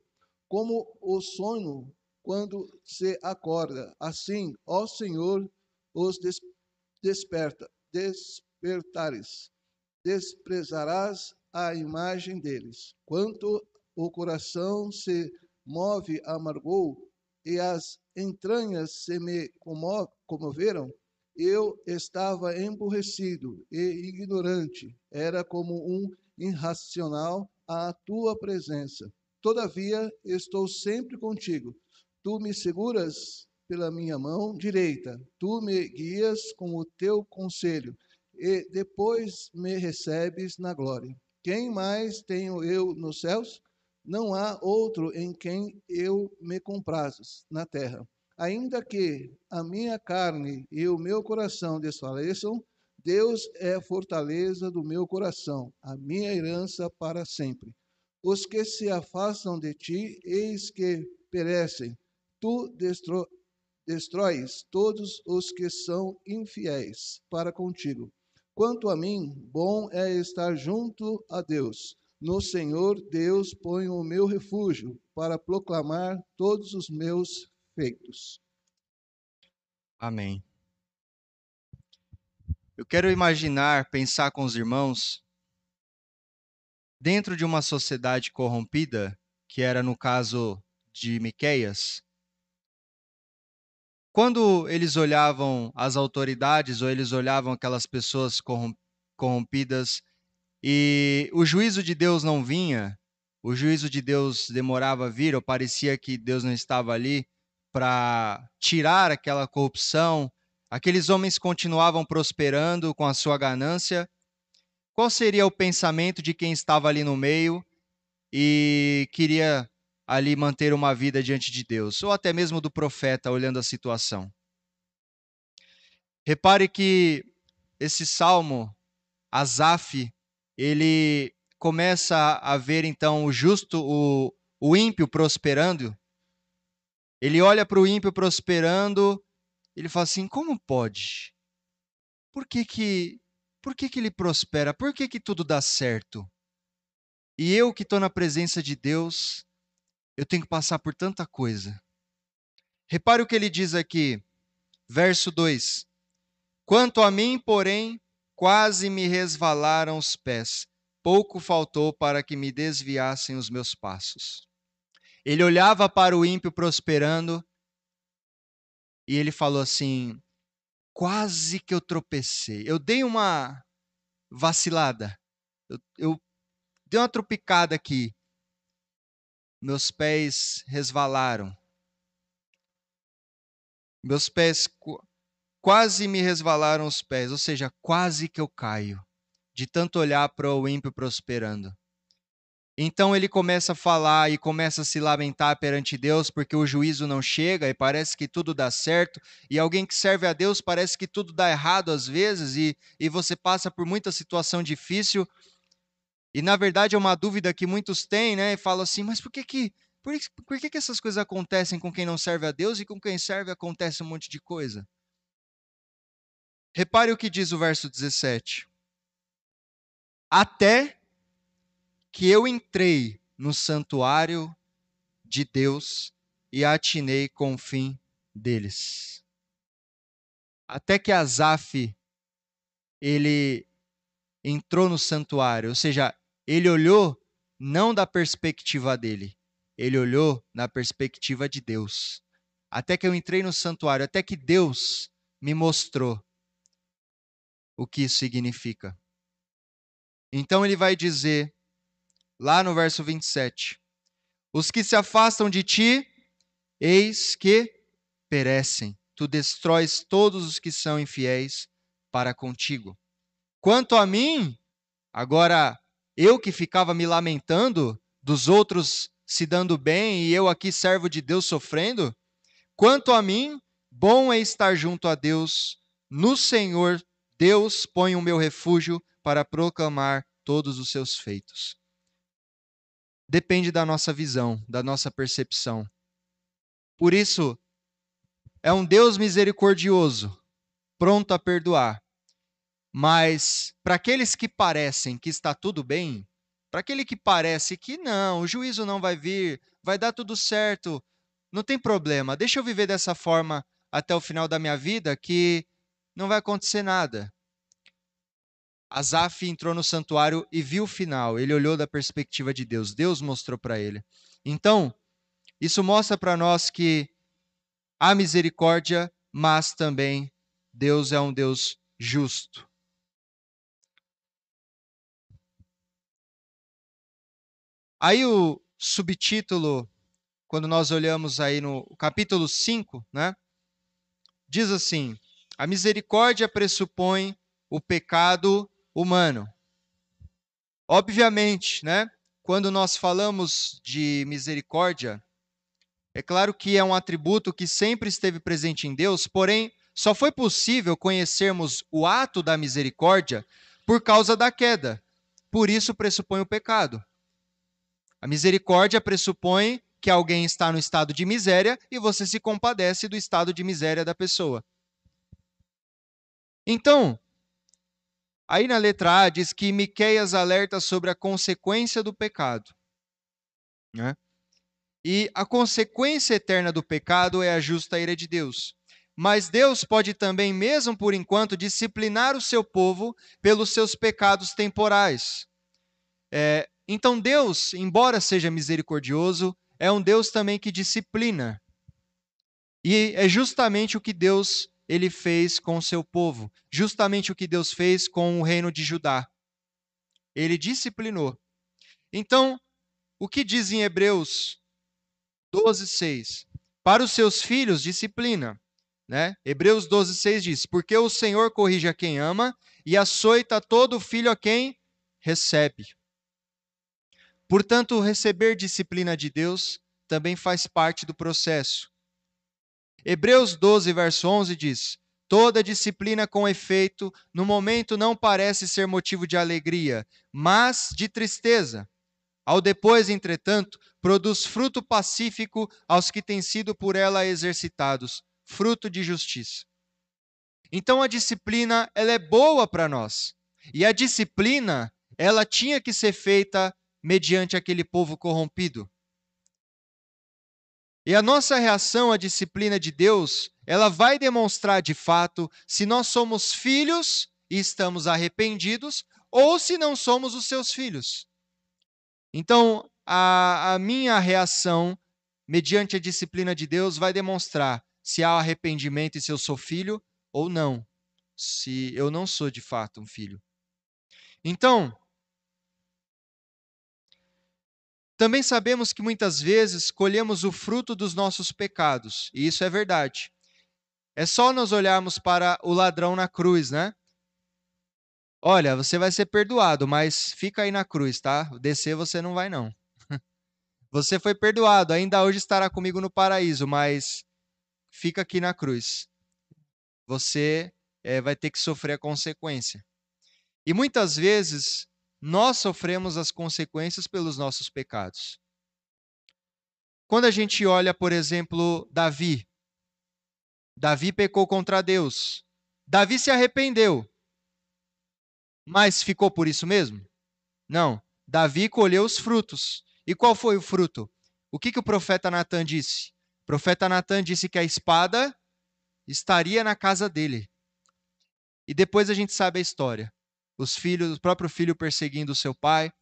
como o sono quando se acorda. Assim, ó Senhor, os des desperta, despertares, desprezarás a imagem deles. Quanto o coração se move amargou e as entranhas se me comoveram, eu estava emburrecido e ignorante, era como um irracional à tua presença. Todavia, estou sempre contigo. Tu me seguras pela minha mão direita. Tu me guias com o teu conselho e depois me recebes na glória. Quem mais tenho eu nos céus? Não há outro em quem eu me comprazes na terra. Ainda que a minha carne e o meu coração desfaleçam, Deus é fortaleza do meu coração, a minha herança para sempre. Os que se afastam de ti, eis que perecem. Tu destro destróis todos os que são infiéis para contigo. Quanto a mim, bom é estar junto a Deus. No Senhor Deus ponho o meu refúgio para proclamar todos os meus feitos. Amém. Eu quero imaginar, pensar com os irmãos, dentro de uma sociedade corrompida, que era no caso de Miqueias, quando eles olhavam as autoridades ou eles olhavam aquelas pessoas corrompidas e o juízo de Deus não vinha, o juízo de Deus demorava a vir, ou parecia que Deus não estava ali para tirar aquela corrupção, aqueles homens continuavam prosperando com a sua ganância. Qual seria o pensamento de quem estava ali no meio e queria ali manter uma vida diante de Deus, ou até mesmo do profeta olhando a situação. Repare que esse salmo, Asaf, ele começa a ver então o justo, o, o ímpio prosperando. Ele olha para o ímpio prosperando, ele fala assim: como pode? Por que que, por que, que ele prospera? Por que, que tudo dá certo? E eu que estou na presença de Deus, eu tenho que passar por tanta coisa. Repare o que ele diz aqui, verso 2: Quanto a mim, porém, quase me resvalaram os pés, pouco faltou para que me desviassem os meus passos. Ele olhava para o ímpio prosperando e ele falou assim: quase que eu tropecei. Eu dei uma vacilada. Eu, eu dei uma tropicada aqui meus pés resvalaram. Meus pés quase me resvalaram os pés, ou seja, quase que eu caio, de tanto olhar para o ímpio prosperando. Então ele começa a falar e começa a se lamentar perante Deus porque o juízo não chega e parece que tudo dá certo. E alguém que serve a Deus parece que tudo dá errado às vezes e, e você passa por muita situação difícil. E na verdade é uma dúvida que muitos têm, né? E falam assim: mas por que que, por, por que, que essas coisas acontecem com quem não serve a Deus e com quem serve acontece um monte de coisa? Repare o que diz o verso 17. Até que eu entrei no santuário de Deus e atinei com o fim deles. Até que Asaf ele entrou no santuário, ou seja, ele olhou não da perspectiva dele, ele olhou na perspectiva de Deus. Até que eu entrei no santuário, até que Deus me mostrou o que isso significa. Então ele vai dizer lá no verso 27. Os que se afastam de ti, eis que perecem. Tu destróis todos os que são infiéis para contigo. Quanto a mim, agora eu que ficava me lamentando dos outros se dando bem e eu aqui servo de Deus sofrendo, quanto a mim, bom é estar junto a Deus, no Senhor Deus põe o meu refúgio para proclamar todos os seus feitos depende da nossa visão, da nossa percepção. Por isso, é um Deus misericordioso, pronto a perdoar. Mas para aqueles que parecem que está tudo bem, para aquele que parece que não, o juízo não vai vir, vai dar tudo certo, não tem problema, deixa eu viver dessa forma até o final da minha vida que não vai acontecer nada. Asaf entrou no santuário e viu o final. Ele olhou da perspectiva de Deus. Deus mostrou para ele. Então, isso mostra para nós que há misericórdia, mas também Deus é um Deus justo. Aí o subtítulo, quando nós olhamos aí no capítulo 5, né? Diz assim: A misericórdia pressupõe o pecado humano. Obviamente, né? Quando nós falamos de misericórdia, é claro que é um atributo que sempre esteve presente em Deus, porém, só foi possível conhecermos o ato da misericórdia por causa da queda. Por isso pressupõe o pecado. A misericórdia pressupõe que alguém está no estado de miséria e você se compadece do estado de miséria da pessoa. Então, Aí na letra A diz que Miqueias alerta sobre a consequência do pecado. Né? E a consequência eterna do pecado é a justa ira de Deus. Mas Deus pode também, mesmo por enquanto, disciplinar o seu povo pelos seus pecados temporais. É, então, Deus, embora seja misericordioso, é um Deus também que disciplina. E é justamente o que Deus ele fez com o seu povo, justamente o que Deus fez com o reino de Judá. Ele disciplinou. Então, o que diz em Hebreus 12, 6? Para os seus filhos, disciplina. Né? Hebreus 12, 6 diz: Porque o Senhor corrige a quem ama e açoita todo filho a quem recebe. Portanto, receber disciplina de Deus também faz parte do processo. Hebreus 12, verso 11 diz: Toda disciplina com efeito, no momento não parece ser motivo de alegria, mas de tristeza. Ao depois, entretanto, produz fruto pacífico aos que têm sido por ela exercitados, fruto de justiça. Então a disciplina, ela é boa para nós. E a disciplina, ela tinha que ser feita mediante aquele povo corrompido. E a nossa reação à disciplina de Deus, ela vai demonstrar de fato se nós somos filhos e estamos arrependidos ou se não somos os seus filhos. Então, a, a minha reação mediante a disciplina de Deus vai demonstrar se há arrependimento e se eu sou filho ou não, se eu não sou de fato um filho. Então, Também sabemos que muitas vezes colhemos o fruto dos nossos pecados, e isso é verdade. É só nós olharmos para o ladrão na cruz, né? Olha, você vai ser perdoado, mas fica aí na cruz, tá? Descer você não vai não. Você foi perdoado, ainda hoje estará comigo no paraíso, mas fica aqui na cruz. Você é, vai ter que sofrer a consequência. E muitas vezes nós sofremos as consequências pelos nossos pecados. Quando a gente olha, por exemplo, Davi. Davi pecou contra Deus. Davi se arrependeu. Mas ficou por isso mesmo? Não. Davi colheu os frutos. E qual foi o fruto? O que, que o profeta Natan disse? O profeta Natan disse que a espada estaria na casa dele. E depois a gente sabe a história. Os filhos, o próprio filho perseguindo o seu pai.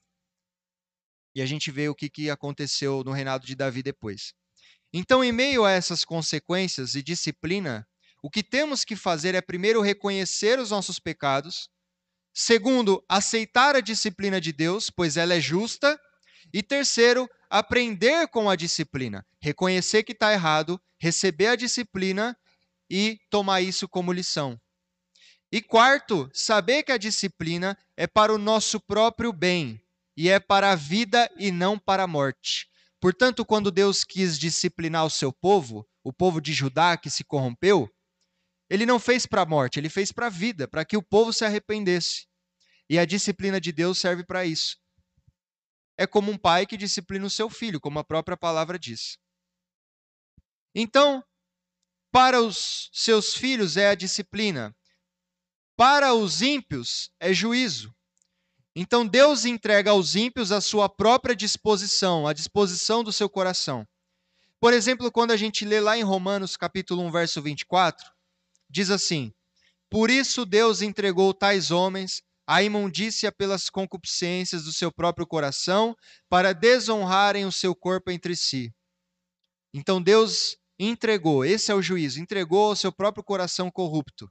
E a gente vê o que, que aconteceu no reinado de Davi depois. Então, em meio a essas consequências e disciplina, o que temos que fazer é primeiro reconhecer os nossos pecados, segundo, aceitar a disciplina de Deus, pois ela é justa, e terceiro, aprender com a disciplina, reconhecer que está errado, receber a disciplina e tomar isso como lição. E quarto, saber que a disciplina é para o nosso próprio bem e é para a vida e não para a morte. Portanto, quando Deus quis disciplinar o seu povo, o povo de Judá que se corrompeu, ele não fez para a morte, ele fez para a vida, para que o povo se arrependesse. E a disciplina de Deus serve para isso. É como um pai que disciplina o seu filho, como a própria palavra diz. Então, para os seus filhos é a disciplina, para os ímpios é juízo. Então Deus entrega aos ímpios a sua própria disposição, a disposição do seu coração. Por exemplo, quando a gente lê lá em Romanos capítulo 1, verso 24, diz assim: Por isso Deus entregou tais homens à imundícia pelas concupiscências do seu próprio coração, para desonrarem o seu corpo entre si. Então Deus entregou, esse é o juízo, entregou ao seu próprio coração corrupto.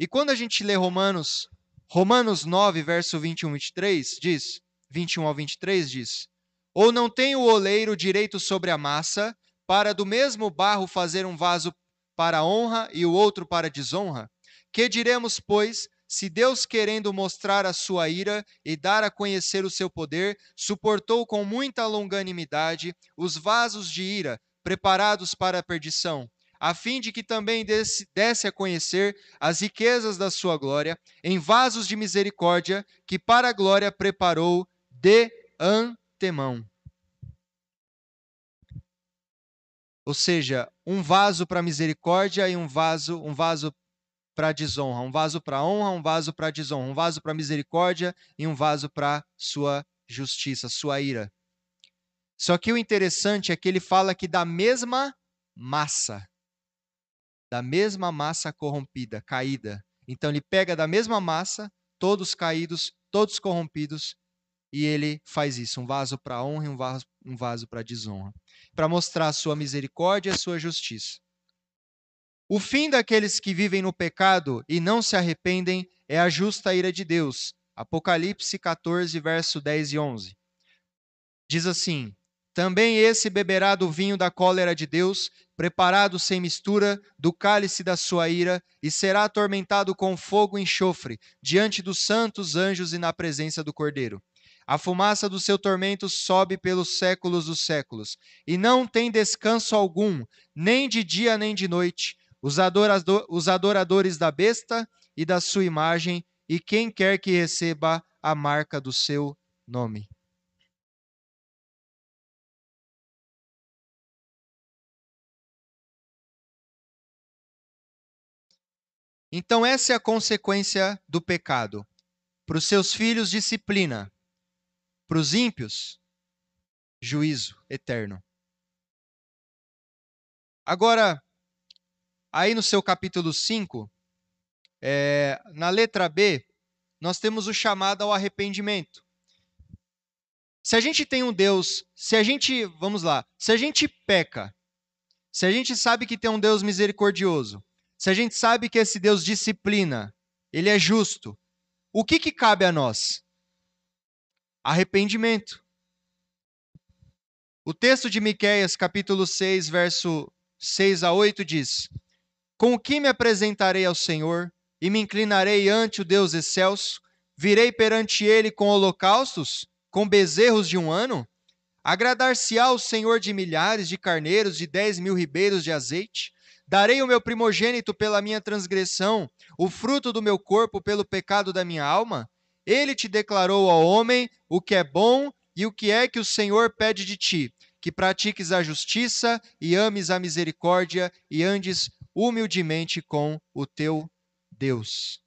E quando a gente lê Romanos Romanos 9, verso 21 23 diz, 21 ao 23 diz: Ou não tem o oleiro direito sobre a massa, para do mesmo barro fazer um vaso para honra e o outro para desonra? Que diremos, pois, se Deus, querendo mostrar a sua ira e dar a conhecer o seu poder, suportou com muita longanimidade os vasos de ira preparados para a perdição, a fim de que também desse, desse a conhecer as riquezas da sua glória, em vasos de misericórdia, que para a glória preparou de antemão. Ou seja, um vaso para misericórdia e um vaso, um vaso para desonra, um vaso para honra, um vaso para desonra, um vaso para misericórdia e um vaso para sua justiça, sua ira. Só que o interessante é que ele fala que da mesma massa da mesma massa corrompida, caída. Então ele pega da mesma massa, todos caídos, todos corrompidos, e ele faz isso, um vaso para honra e um vaso, um vaso para desonra, para mostrar a sua misericórdia e a sua justiça. O fim daqueles que vivem no pecado e não se arrependem é a justa ira de Deus. Apocalipse 14, verso 10 e 11. Diz assim: também esse beberá do vinho da cólera de Deus, preparado sem mistura, do cálice da sua ira, e será atormentado com fogo e enxofre, diante dos santos anjos e na presença do Cordeiro. A fumaça do seu tormento sobe pelos séculos dos séculos, e não tem descanso algum, nem de dia nem de noite, os, adorador, os adoradores da besta e da sua imagem, e quem quer que receba a marca do seu nome. Então, essa é a consequência do pecado. Para os seus filhos, disciplina. Para os ímpios, juízo eterno. Agora, aí no seu capítulo 5, é, na letra B, nós temos o chamado ao arrependimento. Se a gente tem um Deus, se a gente, vamos lá, se a gente peca, se a gente sabe que tem um Deus misericordioso, se a gente sabe que esse Deus disciplina, ele é justo, o que, que cabe a nós? Arrependimento. O texto de Miqueias, capítulo 6, verso 6 a 8 diz: Com o que me apresentarei ao Senhor e me inclinarei ante o Deus excelso? Virei perante ele com holocaustos, com bezerros de um ano? Agradar-se-á o Senhor de milhares de carneiros, de dez mil ribeiros de azeite? Darei o meu primogênito pela minha transgressão, o fruto do meu corpo pelo pecado da minha alma? Ele te declarou ao homem o que é bom e o que é que o Senhor pede de ti, que pratiques a justiça e ames a misericórdia e andes humildemente com o teu Deus.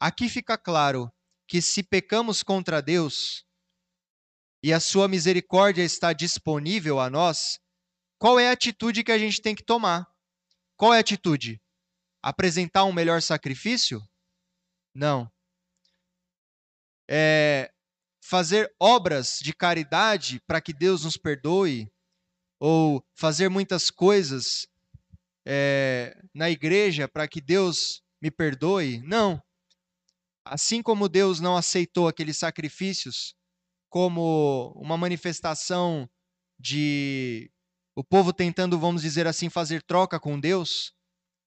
Aqui fica claro que se pecamos contra Deus e a sua misericórdia está disponível a nós, qual é a atitude que a gente tem que tomar? Qual é a atitude? Apresentar um melhor sacrifício? Não. É fazer obras de caridade para que Deus nos perdoe? Ou fazer muitas coisas é, na igreja para que Deus me perdoe? Não. Assim como Deus não aceitou aqueles sacrifícios como uma manifestação de o povo tentando, vamos dizer assim, fazer troca com Deus,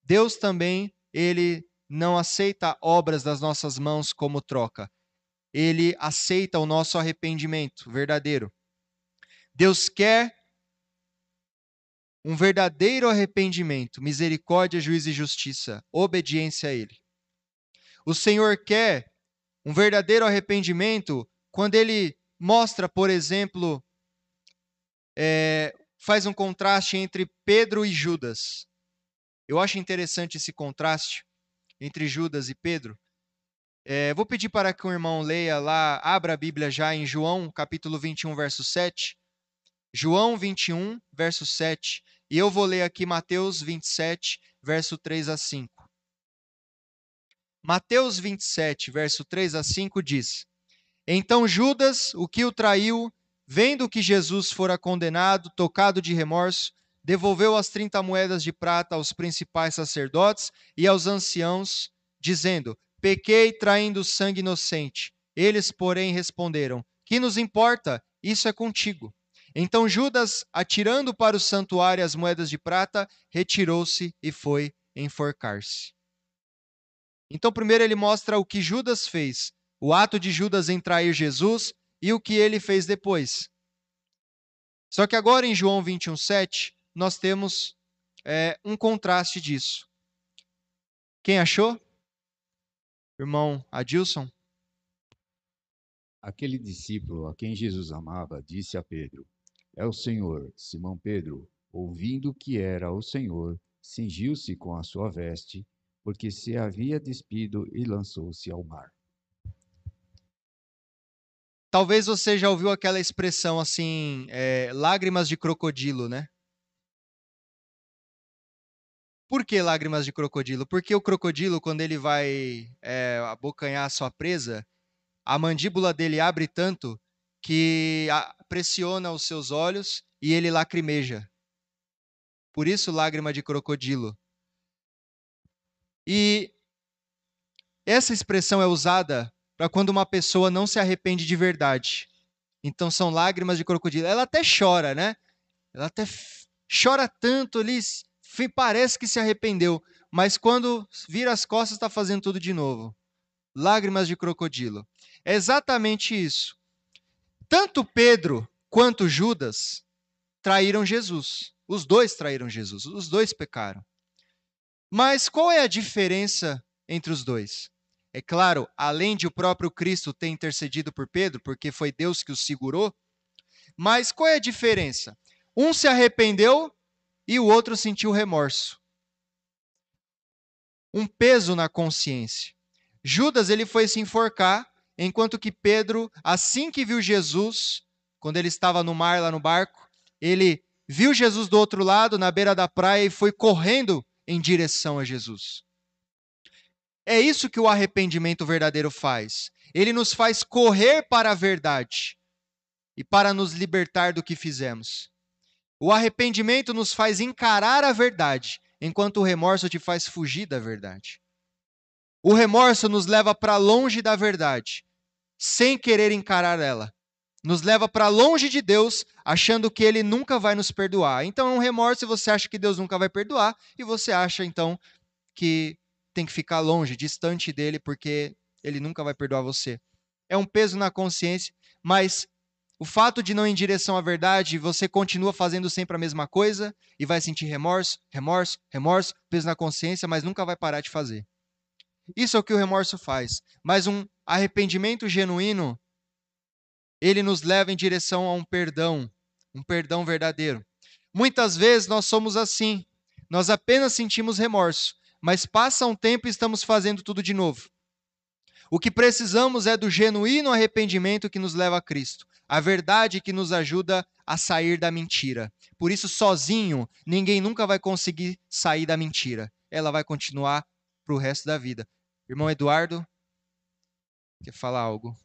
Deus também, ele não aceita obras das nossas mãos como troca. Ele aceita o nosso arrependimento verdadeiro. Deus quer um verdadeiro arrependimento, misericórdia, juízo e justiça, obediência a Ele. O Senhor quer um verdadeiro arrependimento quando Ele mostra, por exemplo, é, faz um contraste entre Pedro e Judas. Eu acho interessante esse contraste entre Judas e Pedro. É, vou pedir para que o irmão leia lá, abra a Bíblia já em João, capítulo 21, verso 7. João 21, verso 7. E eu vou ler aqui Mateus 27, verso 3 a 5. Mateus 27, verso 3 a 5 diz: Então Judas, o que o traiu, vendo que Jesus fora condenado, tocado de remorso, devolveu as trinta moedas de prata aos principais sacerdotes e aos anciãos, dizendo: Pequei traindo sangue inocente. Eles, porém, responderam: Que nos importa? Isso é contigo. Então Judas, atirando para o santuário as moedas de prata, retirou-se e foi enforcar-se. Então, primeiro ele mostra o que Judas fez, o ato de Judas em trair Jesus e o que ele fez depois. Só que agora em João 21,7, nós temos é, um contraste disso. Quem achou? Irmão Adilson? Aquele discípulo a quem Jesus amava disse a Pedro: é o Senhor. Simão Pedro, ouvindo que era o Senhor, cingiu-se com a sua veste, porque se havia despido e lançou-se ao mar. Talvez você já ouviu aquela expressão assim, é, lágrimas de crocodilo, né? Por que lágrimas de crocodilo? Porque o crocodilo, quando ele vai é, abocanhar a sua presa, a mandíbula dele abre tanto que pressiona os seus olhos e ele lacrimeja. Por isso, lágrima de crocodilo. E essa expressão é usada para quando uma pessoa não se arrepende de verdade. Então, são lágrimas de crocodilo. Ela até chora, né? Ela até chora tanto ali, parece que se arrependeu, mas quando vira as costas, está fazendo tudo de novo. Lágrimas de crocodilo. É exatamente isso. Tanto Pedro quanto Judas traíram Jesus. Os dois traíram Jesus, os dois pecaram. Mas qual é a diferença entre os dois? É claro, além de o próprio Cristo ter intercedido por Pedro, porque foi Deus que o segurou, mas qual é a diferença? Um se arrependeu e o outro sentiu remorso. Um peso na consciência. Judas ele foi se enforcar enquanto que Pedro, assim que viu Jesus, quando ele estava no mar, lá no barco, ele viu Jesus do outro lado, na beira da praia, e foi correndo em direção a Jesus. É isso que o arrependimento verdadeiro faz. Ele nos faz correr para a verdade e para nos libertar do que fizemos. O arrependimento nos faz encarar a verdade, enquanto o remorso te faz fugir da verdade. O remorso nos leva para longe da verdade, sem querer encarar ela. nos leva para longe de Deus, achando que ele nunca vai nos perdoar. Então é um remorso e você acha que Deus nunca vai perdoar, e você acha então que tem que ficar longe, distante dele, porque ele nunca vai perdoar você. É um peso na consciência, mas o fato de não ir em direção à verdade, você continua fazendo sempre a mesma coisa e vai sentir remorso, remorso, remorso, peso na consciência, mas nunca vai parar de fazer. Isso é o que o remorso faz. Mas um arrependimento genuíno ele nos leva em direção a um perdão, um perdão verdadeiro. Muitas vezes nós somos assim. Nós apenas sentimos remorso, mas passa um tempo e estamos fazendo tudo de novo. O que precisamos é do genuíno arrependimento que nos leva a Cristo, a verdade que nos ajuda a sair da mentira. Por isso, sozinho, ninguém nunca vai conseguir sair da mentira. Ela vai continuar para o resto da vida. Irmão Eduardo, quer falar algo?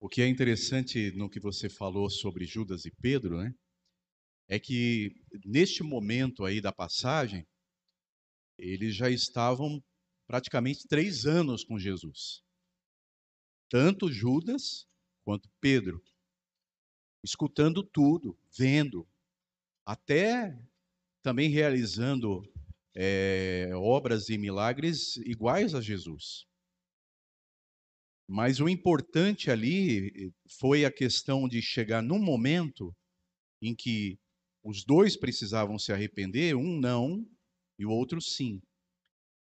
O que é interessante no que você falou sobre Judas e Pedro, né? É que neste momento aí da passagem, eles já estavam praticamente três anos com Jesus. Tanto Judas quanto Pedro. Escutando tudo, vendo, até também realizando é, obras e milagres iguais a Jesus. Mas o importante ali eh, foi a questão de chegar num momento em que os dois precisavam se arrepender, um não e o outro sim,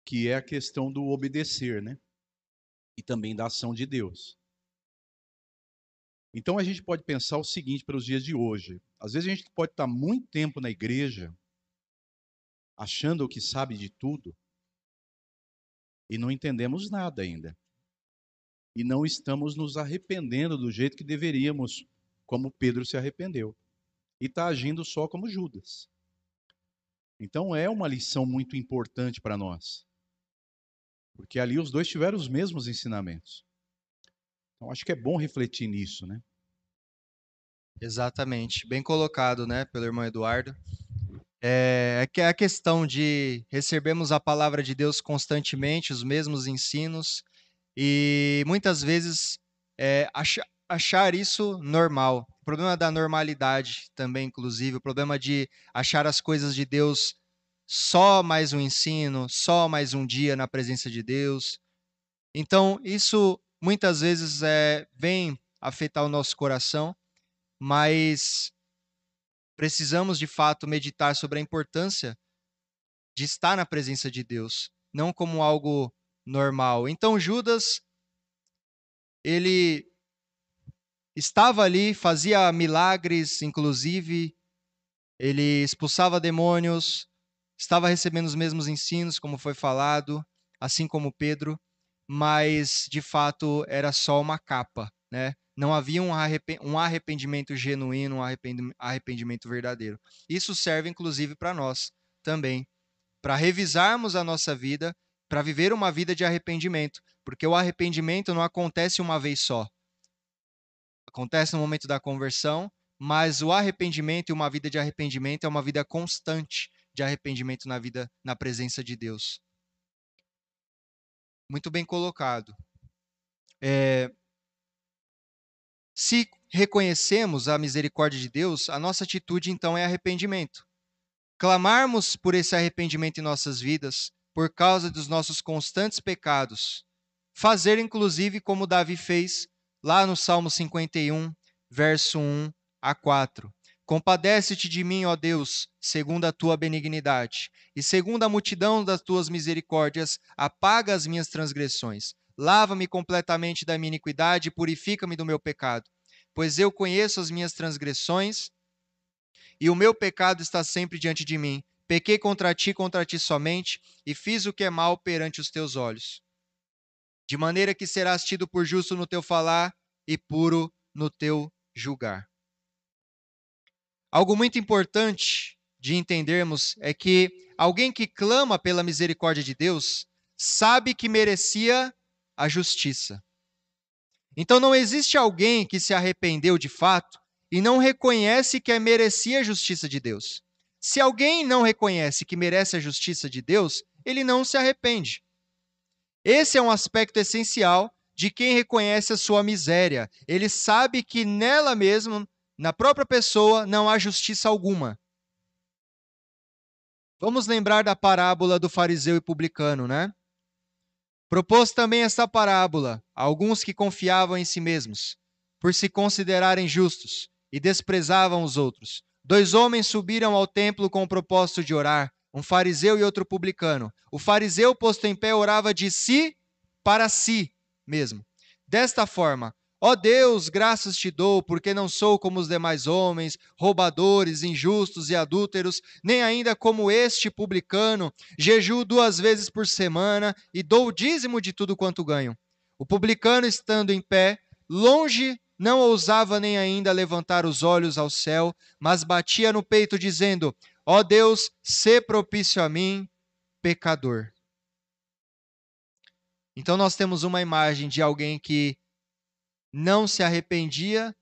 que é a questão do obedecer, né? E também da ação de Deus. Então a gente pode pensar o seguinte para os dias de hoje. Às vezes a gente pode estar muito tempo na igreja, achando que sabe de tudo, e não entendemos nada ainda e não estamos nos arrependendo do jeito que deveríamos, como Pedro se arrependeu. E está agindo só como Judas. Então é uma lição muito importante para nós. Porque ali os dois tiveram os mesmos ensinamentos. Então acho que é bom refletir nisso, né? Exatamente. Bem colocado, né, pelo irmão Eduardo. É, é que é a questão de recebermos a palavra de Deus constantemente, os mesmos ensinos, e muitas vezes é, achar, achar isso normal. O problema da normalidade também, inclusive, o problema de achar as coisas de Deus só mais um ensino, só mais um dia na presença de Deus. Então, isso muitas vezes é, vem afetar o nosso coração, mas precisamos de fato meditar sobre a importância de estar na presença de Deus, não como algo normal. Então Judas ele estava ali, fazia milagres, inclusive ele expulsava demônios, estava recebendo os mesmos ensinos, como foi falado, assim como Pedro, mas de fato era só uma capa, né? Não havia um arrependimento genuíno, um arrependimento verdadeiro. Isso serve inclusive para nós também, para revisarmos a nossa vida para viver uma vida de arrependimento, porque o arrependimento não acontece uma vez só. Acontece no momento da conversão, mas o arrependimento e uma vida de arrependimento é uma vida constante de arrependimento na vida na presença de Deus. Muito bem colocado. É, se reconhecemos a misericórdia de Deus, a nossa atitude então é arrependimento. Clamarmos por esse arrependimento em nossas vidas, por causa dos nossos constantes pecados. Fazer, inclusive, como Davi fez lá no Salmo 51, verso 1 a 4. Compadece-te de mim, ó Deus, segundo a tua benignidade, e segundo a multidão das tuas misericórdias, apaga as minhas transgressões. Lava-me completamente da minha iniquidade e purifica-me do meu pecado. Pois eu conheço as minhas transgressões, e o meu pecado está sempre diante de mim. Pequei contra ti, contra ti somente, e fiz o que é mal perante os teus olhos. De maneira que serás tido por justo no teu falar e puro no teu julgar. Algo muito importante de entendermos é que alguém que clama pela misericórdia de Deus sabe que merecia a justiça. Então não existe alguém que se arrependeu de fato e não reconhece que merecia a justiça de Deus. Se alguém não reconhece que merece a justiça de Deus, ele não se arrepende. Esse é um aspecto essencial de quem reconhece a sua miséria. Ele sabe que nela mesma, na própria pessoa, não há justiça alguma. Vamos lembrar da parábola do fariseu e publicano, né? Propôs também esta parábola a alguns que confiavam em si mesmos, por se considerarem justos, e desprezavam os outros. Dois homens subiram ao templo com o propósito de orar, um fariseu e outro publicano. O fariseu, posto em pé, orava de si para si mesmo. Desta forma, ó Deus, graças te dou, porque não sou como os demais homens, roubadores, injustos e adúlteros, nem ainda como este publicano, jejuo duas vezes por semana e dou o dízimo de tudo quanto ganho. O publicano, estando em pé, longe não ousava nem ainda levantar os olhos ao céu, mas batia no peito, dizendo: Ó oh Deus, sê propício a mim, pecador. Então nós temos uma imagem de alguém que não se arrependia,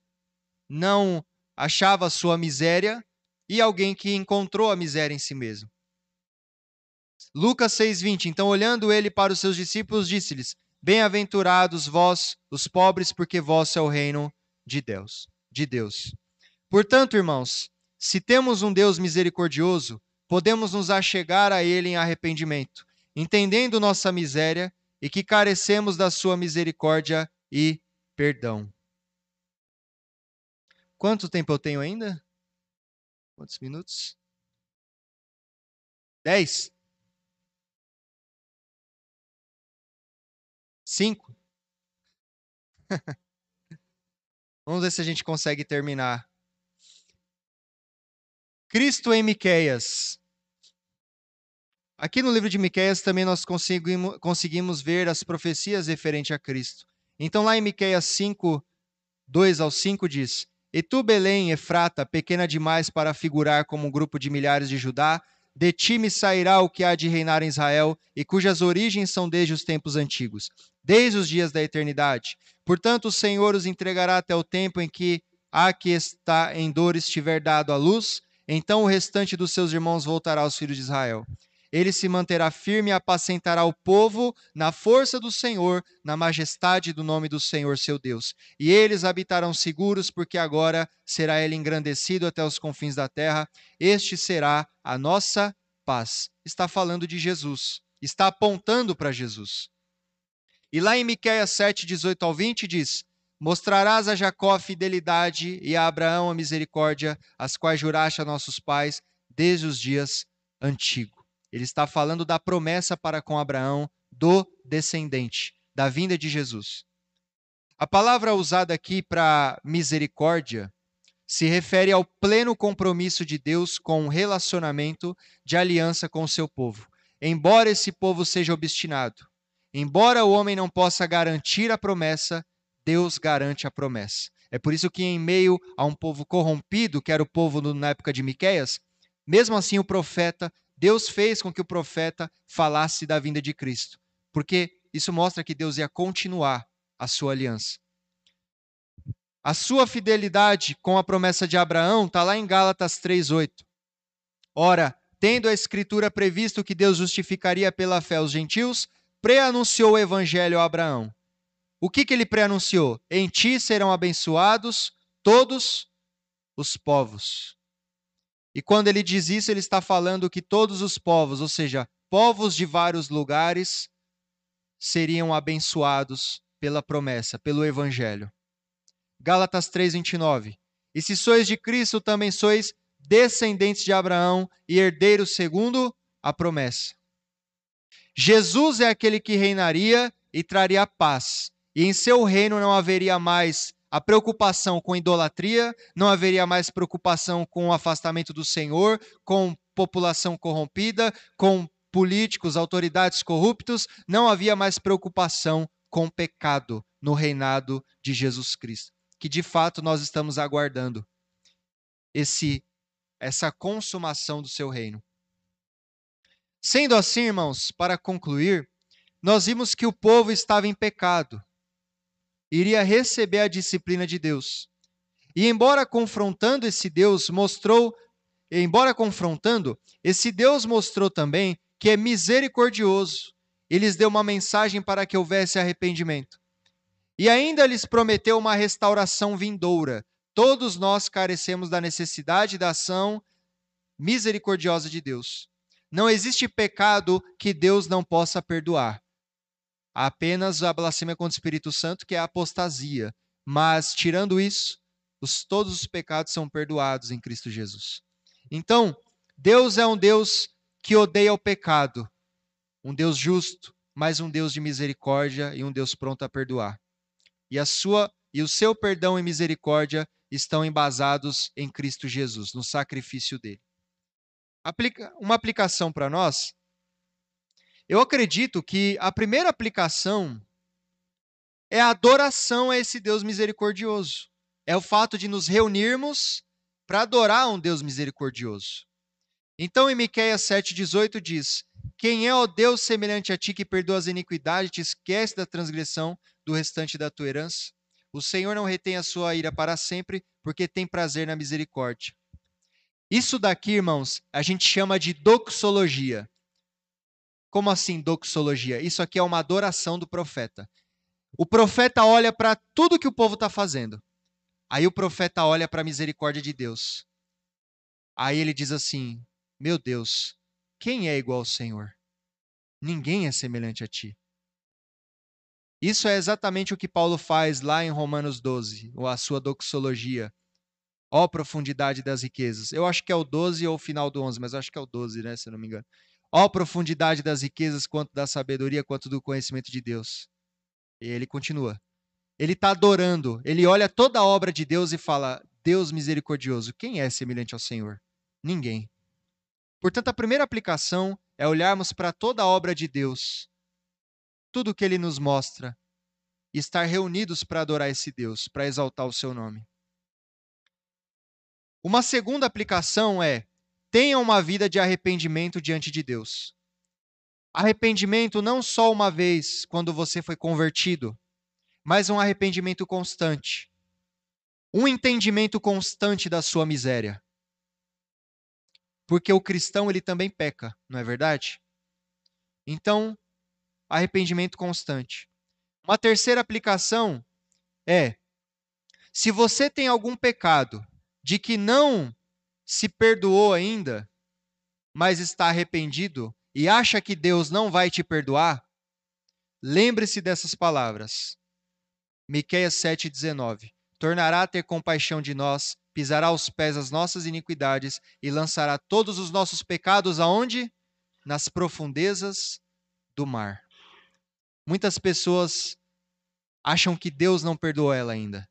não achava sua miséria e alguém que encontrou a miséria em si mesmo. Lucas 6:20. Então olhando ele para os seus discípulos, disse-lhes: Bem-aventurados vós, os pobres, porque vosso é o reino de Deus, de Deus. Portanto, irmãos, se temos um Deus misericordioso, podemos nos achegar a ele em arrependimento, entendendo nossa miséria e que carecemos da sua misericórdia e perdão. Quanto tempo eu tenho ainda? Quantos minutos? Dez? Cinco? Vamos ver se a gente consegue terminar. Cristo em Miqueias. Aqui no livro de Miqueias também nós conseguimos, conseguimos ver as profecias referentes a Cristo. Então lá em Miqueias 5, 2 ao 5 diz: E tu, Belém, Efrata, pequena demais para figurar como um grupo de milhares de Judá, de ti me sairá o que há de reinar em Israel, e cujas origens são desde os tempos antigos, desde os dias da eternidade. Portanto, o Senhor os entregará até o tempo em que a que está em dor estiver dado a luz, então o restante dos seus irmãos voltará aos filhos de Israel. Ele se manterá firme e apacentará o povo na força do Senhor, na majestade do nome do Senhor seu Deus. E eles habitarão seguros, porque agora será ele engrandecido até os confins da terra. Este será a nossa paz. Está falando de Jesus, está apontando para Jesus. E lá em Miqueias 7, 18 ao 20 diz: Mostrarás a Jacó a fidelidade e a Abraão a misericórdia, as quais juraste a nossos pais desde os dias antigos. Ele está falando da promessa para com Abraão do descendente, da vinda de Jesus. A palavra usada aqui para misericórdia se refere ao pleno compromisso de Deus com um relacionamento de aliança com o seu povo. Embora esse povo seja obstinado, embora o homem não possa garantir a promessa, Deus garante a promessa. É por isso que em meio a um povo corrompido, que era o povo na época de Miqueias, mesmo assim o profeta Deus fez com que o profeta falasse da vinda de Cristo, porque isso mostra que Deus ia continuar a sua aliança. A sua fidelidade com a promessa de Abraão está lá em Gálatas 3:8. Ora, tendo a escritura previsto que Deus justificaria pela fé os gentios, preanunciou o evangelho a Abraão. O que, que ele preanunciou? Em ti serão abençoados todos os povos. E quando ele diz isso, ele está falando que todos os povos, ou seja, povos de vários lugares, seriam abençoados pela promessa, pelo evangelho. Gálatas 3:29. E se sois de Cristo, também sois descendentes de Abraão e herdeiros segundo a promessa. Jesus é aquele que reinaria e traria paz, e em seu reino não haveria mais a preocupação com idolatria, não haveria mais preocupação com o afastamento do Senhor, com população corrompida, com políticos, autoridades corruptos, não havia mais preocupação com pecado no reinado de Jesus Cristo, que de fato nós estamos aguardando esse essa consumação do seu reino. Sendo assim, irmãos, para concluir, nós vimos que o povo estava em pecado iria receber a disciplina de Deus. E embora confrontando esse Deus, mostrou embora confrontando, esse Deus mostrou também que é misericordioso. Ele lhes deu uma mensagem para que houvesse arrependimento. E ainda lhes prometeu uma restauração vindoura. Todos nós carecemos da necessidade da ação misericordiosa de Deus. Não existe pecado que Deus não possa perdoar. Apenas a blasfêmia contra o Espírito Santo, que é a apostasia. Mas, tirando isso, os, todos os pecados são perdoados em Cristo Jesus. Então, Deus é um Deus que odeia o pecado, um Deus justo, mas um Deus de misericórdia e um Deus pronto a perdoar. E a sua e o seu perdão e misericórdia estão embasados em Cristo Jesus, no sacrifício dele. Aplica, uma aplicação para nós. Eu acredito que a primeira aplicação é a adoração a esse Deus misericordioso. É o fato de nos reunirmos para adorar um Deus misericordioso. Então, em Miqueias 7,18 diz: Quem é o Deus semelhante a ti que perdoa as iniquidades e te esquece da transgressão do restante da tua herança? O Senhor não retém a sua ira para sempre, porque tem prazer na misericórdia. Isso daqui, irmãos, a gente chama de doxologia. Como assim doxologia? Isso aqui é uma adoração do profeta. O profeta olha para tudo que o povo está fazendo. Aí o profeta olha para a misericórdia de Deus. Aí ele diz assim: Meu Deus, quem é igual ao Senhor? Ninguém é semelhante a ti. Isso é exatamente o que Paulo faz lá em Romanos 12, ou a sua doxologia. Ó profundidade das riquezas. Eu acho que é o 12 ou o final do 11, mas acho que é o 12, né, se eu não me engano. Ó profundidade das riquezas, quanto da sabedoria, quanto do conhecimento de Deus. E ele continua ele está adorando, ele olha toda a obra de Deus e fala: Deus misericordioso, quem é semelhante ao Senhor? Ninguém. Portanto, a primeira aplicação é olharmos para toda a obra de Deus, tudo o que ele nos mostra, e estar reunidos para adorar esse Deus, para exaltar o seu nome. Uma segunda aplicação é: tenha uma vida de arrependimento diante de Deus. Arrependimento não só uma vez quando você foi convertido, mas um arrependimento constante. Um entendimento constante da sua miséria. Porque o cristão ele também peca, não é verdade? Então, arrependimento constante. Uma terceira aplicação é: se você tem algum pecado de que não se perdoou ainda, mas está arrependido e acha que Deus não vai te perdoar, lembre-se dessas palavras. Miqueias 7:19. Tornará a ter compaixão de nós, pisará aos pés as nossas iniquidades e lançará todos os nossos pecados aonde? Nas profundezas do mar. Muitas pessoas acham que Deus não perdoou ela ainda.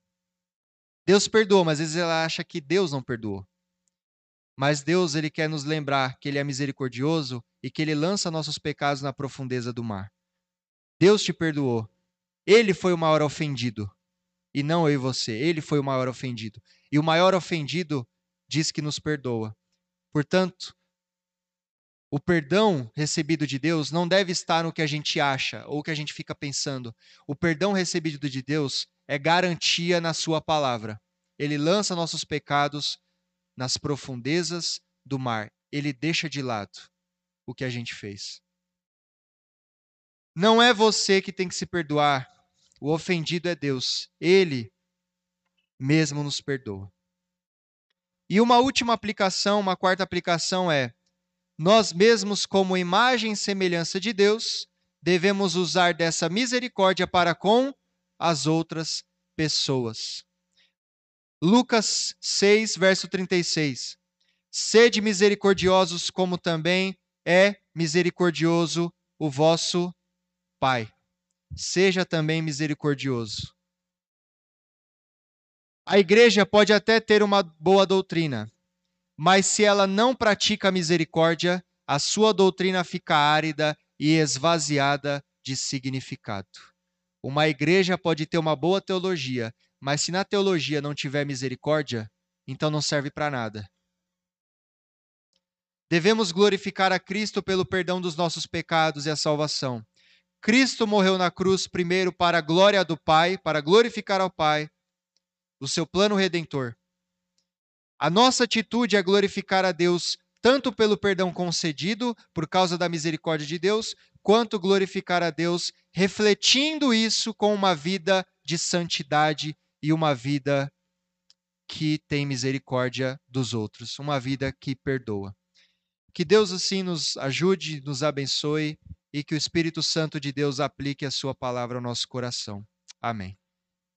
Deus perdoou, mas às vezes ela acha que Deus não perdoou. Mas Deus, ele quer nos lembrar que ele é misericordioso e que ele lança nossos pecados na profundeza do mar. Deus te perdoou, ele foi o maior ofendido. E não eu e você. Ele foi o maior ofendido. E o maior ofendido diz que nos perdoa. Portanto, o perdão recebido de Deus não deve estar no que a gente acha ou que a gente fica pensando. O perdão recebido de Deus é garantia na Sua palavra. Ele lança nossos pecados nas profundezas do mar. Ele deixa de lado o que a gente fez. Não é você que tem que se perdoar, o ofendido é Deus. Ele mesmo nos perdoa. E uma última aplicação, uma quarta aplicação é: nós mesmos, como imagem e semelhança de Deus, devemos usar dessa misericórdia para com as outras pessoas. Lucas 6, verso 36. Sede misericordiosos, como também é misericordioso o vosso Pai seja também misericordioso. A igreja pode até ter uma boa doutrina, mas se ela não pratica a misericórdia, a sua doutrina fica árida e esvaziada de significado. Uma igreja pode ter uma boa teologia, mas se na teologia não tiver misericórdia, então não serve para nada. Devemos glorificar a Cristo pelo perdão dos nossos pecados e a salvação. Cristo morreu na cruz primeiro para a glória do Pai, para glorificar ao Pai, o seu plano redentor. A nossa atitude é glorificar a Deus tanto pelo perdão concedido, por causa da misericórdia de Deus, quanto glorificar a Deus refletindo isso com uma vida de santidade e uma vida que tem misericórdia dos outros, uma vida que perdoa. Que Deus assim nos ajude, nos abençoe e que o Espírito Santo de Deus aplique a sua palavra ao nosso coração. Amém.